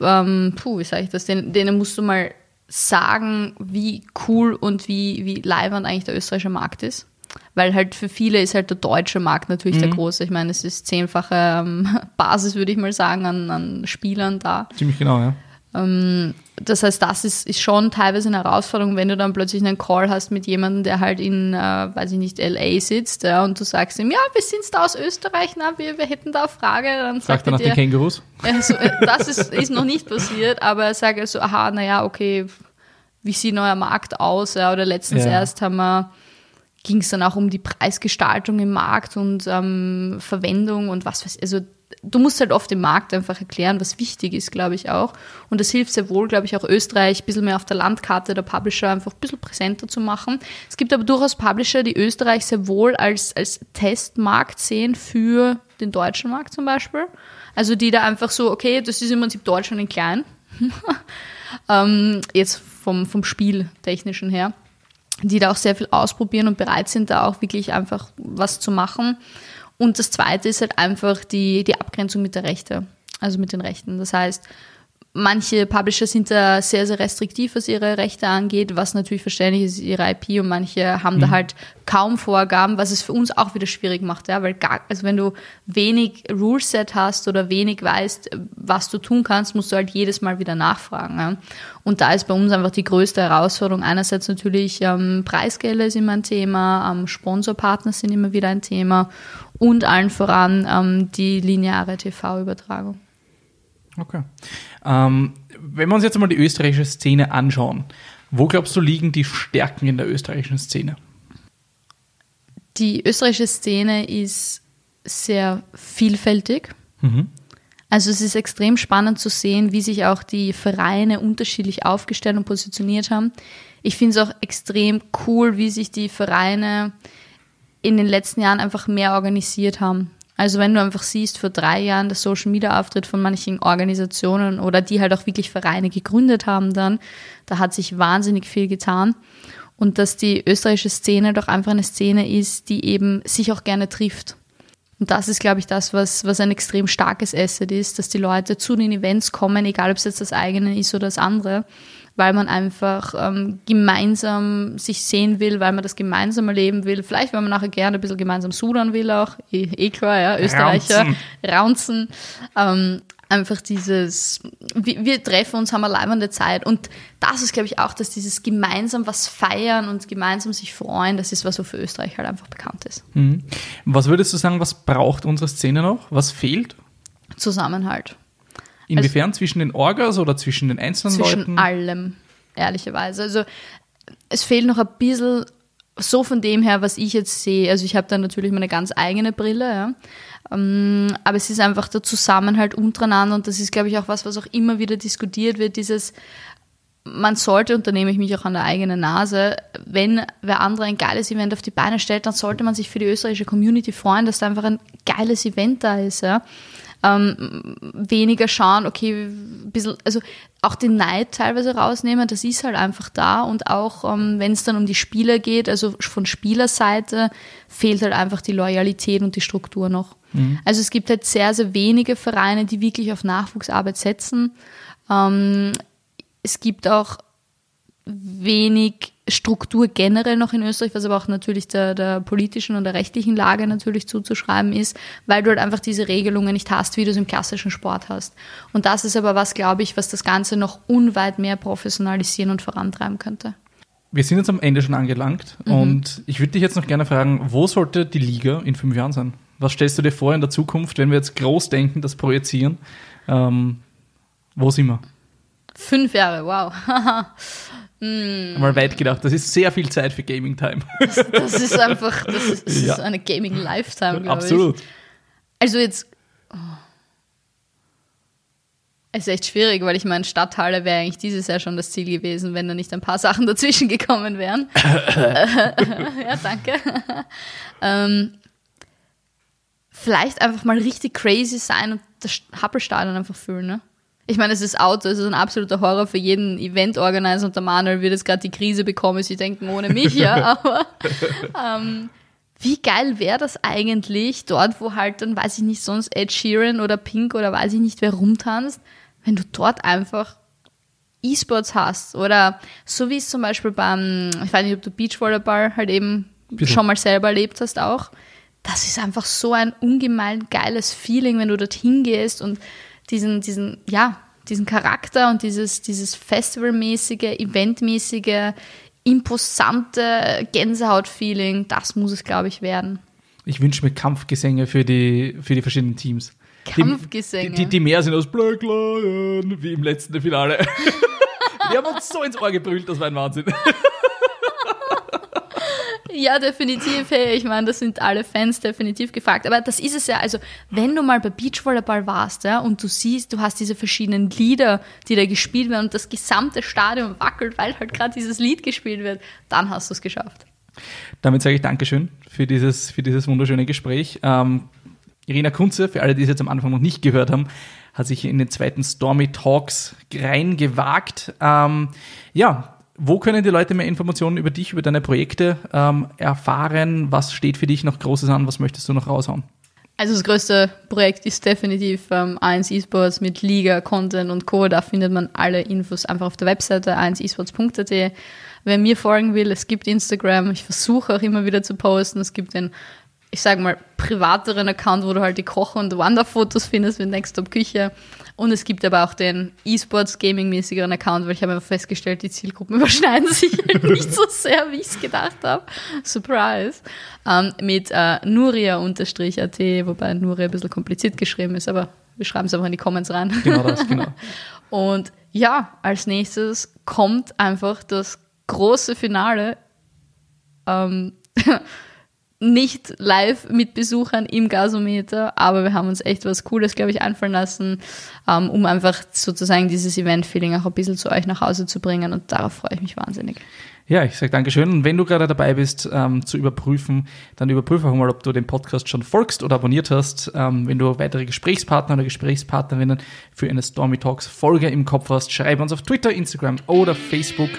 ähm, puh, wie sage ich das, denen, denen musst du mal sagen, wie cool und wie, wie leibend eigentlich der österreichische Markt ist. Weil halt für viele ist halt der deutsche Markt natürlich der große. Ich meine, es ist zehnfache ähm, [laughs] Basis, würde ich mal sagen, an, an Spielern da. Ziemlich genau, ja. Ähm, das heißt, das ist, ist schon teilweise eine Herausforderung, wenn du dann plötzlich einen Call hast mit jemandem, der halt in, äh, weiß ich nicht, LA sitzt, ja, und du sagst ihm, ja, wir sind da aus Österreich, na, wir, wir hätten da eine Frage, dann Fragt sagt er nach den dir, Kängurus? also, das ist, ist noch nicht passiert, aber er sagt also, aha, naja, okay, wie sieht neuer Markt aus? Ja, oder letztens Ja. erst haben wir, ging es dann auch um die Preisgestaltung im Markt und ähm, Verwendung und was weiß Also du musst halt oft dem Markt einfach erklären, was wichtig ist, glaube ich auch. Und das hilft sehr wohl, glaube ich, auch Österreich ein bisschen mehr auf der Landkarte der Publisher einfach ein bisschen präsenter zu machen. Es gibt aber durchaus Publisher, die Österreich sehr wohl als, als Testmarkt sehen für den deutschen Markt zum Beispiel. Also die da einfach so, okay, das ist im Prinzip Deutschland in klein. [laughs] ähm, jetzt vom, vom Spieltechnischen her die da auch sehr viel ausprobieren und bereit sind, da auch wirklich einfach was zu machen. Und das Zweite ist halt einfach die, die Abgrenzung mit der Rechte, also mit den Rechten. Das heißt, manche Publisher sind da sehr, sehr restriktiv, was ihre Rechte angeht, was natürlich verständlich ist, ihre IP und manche haben da halt kaum Vorgaben, was es für uns auch wieder schwierig macht, ja, weil gar, also wenn du wenig Ruleset hast oder wenig weißt, was du tun kannst, musst du halt jedes Mal wieder nachfragen. Ja. Und da ist bei uns einfach die größte Herausforderung einerseits natürlich ähm, Preisgelder ist immer ein Thema, ähm, Sponsorpartner sind immer wieder ein Thema und allen voran ähm, die lineare TV-Übertragung. Okay. Ähm, wenn wir uns jetzt mal die österreichische Szene anschauen, wo glaubst du liegen die Stärken in der österreichischen Szene? Die österreichische Szene ist sehr vielfältig. Also es ist extrem spannend zu sehen, wie sich auch die Vereine unterschiedlich aufgestellt und positioniert haben. Ich finde es auch extrem cool, wie sich die Vereine in den letzten Jahren einfach mehr organisiert haben. Also wenn du einfach siehst, vor drei Jahren der Social Media Auftritt von manchen Organisationen oder die halt auch wirklich Vereine gegründet haben dann, da hat sich wahnsinnig viel getan. Und dass die österreichische Szene doch einfach eine Szene ist, die eben sich auch gerne trifft. Und das ist, glaube ich, das, was, was ein extrem starkes Asset ist, dass die Leute zu den Events kommen, egal ob es jetzt das eigene ist oder das andere, weil man einfach ähm, gemeinsam sich sehen will, weil man das gemeinsam erleben will. Vielleicht, weil man nachher gerne ein bisschen gemeinsam sudern will auch. Eh, eh klar, ja, Österreicher. Raunzen. Ähm, einfach dieses, wir, wir treffen uns, haben eine leibende Zeit. Und das ist, glaube ich, auch, dass dieses gemeinsam was feiern und gemeinsam sich freuen, das ist was, so für Österreich halt einfach bekannt ist. Was würdest du sagen, was braucht unsere Szene noch? Was fehlt? Zusammenhalt. Inwiefern zwischen den Orgas oder zwischen den einzelnen zwischen Leuten? allem, ehrlicherweise. Also es fehlt noch ein bisschen so von dem her, was ich jetzt sehe. Also ich habe da natürlich meine ganz eigene Brille, ja. Ähm, aber es ist einfach der Zusammenhalt untereinander und das ist, glaube ich, auch was, was auch immer wieder diskutiert wird, dieses man sollte, und da nehme ich mich auch an der eigenen Nase, wenn wer andere ein geiles Event auf die Beine stellt, dann sollte man sich für die österreichische Community freuen, dass da einfach ein geiles Event da ist. Ja? Ähm, weniger schauen, okay, ein bisschen, also auch den Neid teilweise rausnehmen, das ist halt einfach da und auch ähm, wenn es dann um die Spieler geht, also von Spielerseite fehlt halt einfach die Loyalität und die Struktur noch. Mhm. Also es gibt halt sehr, sehr wenige Vereine, die wirklich auf Nachwuchsarbeit setzen. Ähm, es gibt auch wenig Struktur generell noch in Österreich, was aber auch natürlich der, der politischen und der rechtlichen Lage natürlich zuzuschreiben ist, weil du halt einfach diese Regelungen nicht hast, wie du es im klassischen Sport hast. Und das ist aber was, glaube ich, was das Ganze noch unweit mehr professionalisieren und vorantreiben könnte. Wir sind jetzt am Ende schon angelangt mhm. und ich würde dich jetzt noch gerne fragen, wo sollte die Liga in fünf Jahren sein? Was stellst du dir vor in der Zukunft, wenn wir jetzt groß denken, das projizieren? Ähm, wo sind wir? Fünf Jahre, wow. [laughs] hm. Mal weit gedacht, das ist sehr viel Zeit für Gaming Time. das, das ist einfach, das ist, das ja. ist eine Gaming Lifetime, glaube ich. Absolut. Also jetzt. Oh. Es ist echt schwierig, weil ich meine, Stadthalle wäre eigentlich dieses Jahr schon das Ziel gewesen, wenn da nicht ein paar Sachen dazwischen gekommen wären. [laughs] [laughs] ja, danke. ähm, vielleicht einfach mal richtig crazy sein und das Happelstadion einfach füllen, ne? Ich meine, es ist Auto, es ist ein absoluter Horror für jeden Event-Organizer und der Manuel wird jetzt gerade die Krise bekommen, sie denken ohne mich, ja, [laughs] aber ähm, wie geil wäre das eigentlich dort, wo halt dann, weiß ich nicht, sonst Ed Sheeran oder Pink oder weiß ich nicht, wer rumtanzt, wenn du dort einfach E-Sports hast oder so wie es zum Beispiel beim, ich weiß nicht, ob du Beachvolleyball halt eben Bitte. schon mal selber erlebt hast auch, das ist einfach so ein ungemein geiles Feeling, wenn du dorthin gehst und diesen, diesen, ja, diesen Charakter und dieses, dieses Festivalmäßige, Eventmäßige, imposante Gänsehaut-Feeling, das muss es, glaube ich, werden. Ich wünsche mir Kampfgesänge für die, für die verschiedenen Teams. Kampfgesänge? Die, die, die mehr sind aus Black Lion, wie im letzten Finale. [laughs] Die haben uns so ins Ohr gebrüllt, das war ein Wahnsinn. Ja, definitiv. Hey, ich meine, das sind alle Fans definitiv gefragt. Aber das ist es ja. Also, wenn du mal bei Beachvolleyball warst, ja, und du siehst, du hast diese verschiedenen Lieder, die da gespielt werden und das gesamte Stadion wackelt, weil halt gerade dieses Lied gespielt wird, dann hast du es geschafft. Damit sage ich Dankeschön für dieses, für dieses wunderschöne Gespräch. Ähm, Irina Kunze, für alle, die es jetzt am Anfang noch nicht gehört haben, hat sich in den zweiten Stormy Talks reingewagt. Ähm, ja, wo können die Leute mehr Informationen über dich, über deine Projekte ähm, erfahren? Was steht für dich noch Großes an? Was möchtest du noch raushauen? Also das größte Projekt ist definitiv ähm, 1 Esports mit Liga, Content und Co. Da findet man alle Infos einfach auf der Webseite 1esports.at. Wer mir folgen will, es gibt Instagram. Ich versuche auch immer wieder zu posten. Es gibt den, ich sage mal, privateren Account, wo du halt die Koch- und Wanderfotos findest mit Nextop Küche. Und es gibt aber auch den E-Sports Gaming-mäßigeren Account, weil ich habe einfach festgestellt, die Zielgruppen [laughs] überschneiden sich halt nicht so sehr, wie ich es gedacht habe. Surprise. Ähm, mit äh, Nuria-at, wobei Nuria ein bisschen kompliziert geschrieben ist, aber wir schreiben es einfach in die Comments rein. Genau das, genau. [laughs] Und ja, als nächstes kommt einfach das große Finale. Ähm, [laughs] nicht live mit Besuchern im Gasometer, aber wir haben uns echt was Cooles, glaube ich, einfallen lassen, ähm, um einfach sozusagen dieses Event-Feeling auch ein bisschen zu euch nach Hause zu bringen und darauf freue ich mich wahnsinnig. Ja, ich sage Dankeschön. Und wenn du gerade dabei bist, ähm, zu überprüfen, dann überprüfe auch mal, ob du den Podcast schon folgst oder abonniert hast. Ähm, wenn du weitere Gesprächspartner oder Gesprächspartnerinnen für eine Stormy Talks Folge im Kopf hast, schreib uns auf Twitter, Instagram oder Facebook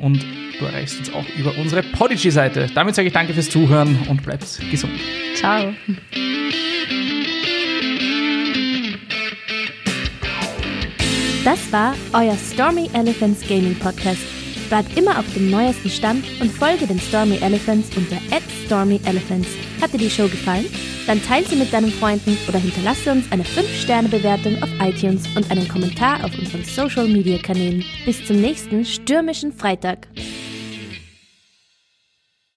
und du erreichst uns auch über unsere Podigy-Seite. Damit sage ich danke fürs Zuhören und bleibt gesund. Ciao. Das war euer Stormy Elephants Gaming Podcast. Bleibt immer auf dem neuesten Stand und folge den Stormy Elephants unter @stormyelephants. Hat dir die Show gefallen? Dann teile sie mit deinen Freunden oder hinterlasse uns eine 5-Sterne-Bewertung auf iTunes und einen Kommentar auf unseren Social-Media-Kanälen. Bis zum nächsten stürmischen Freitag.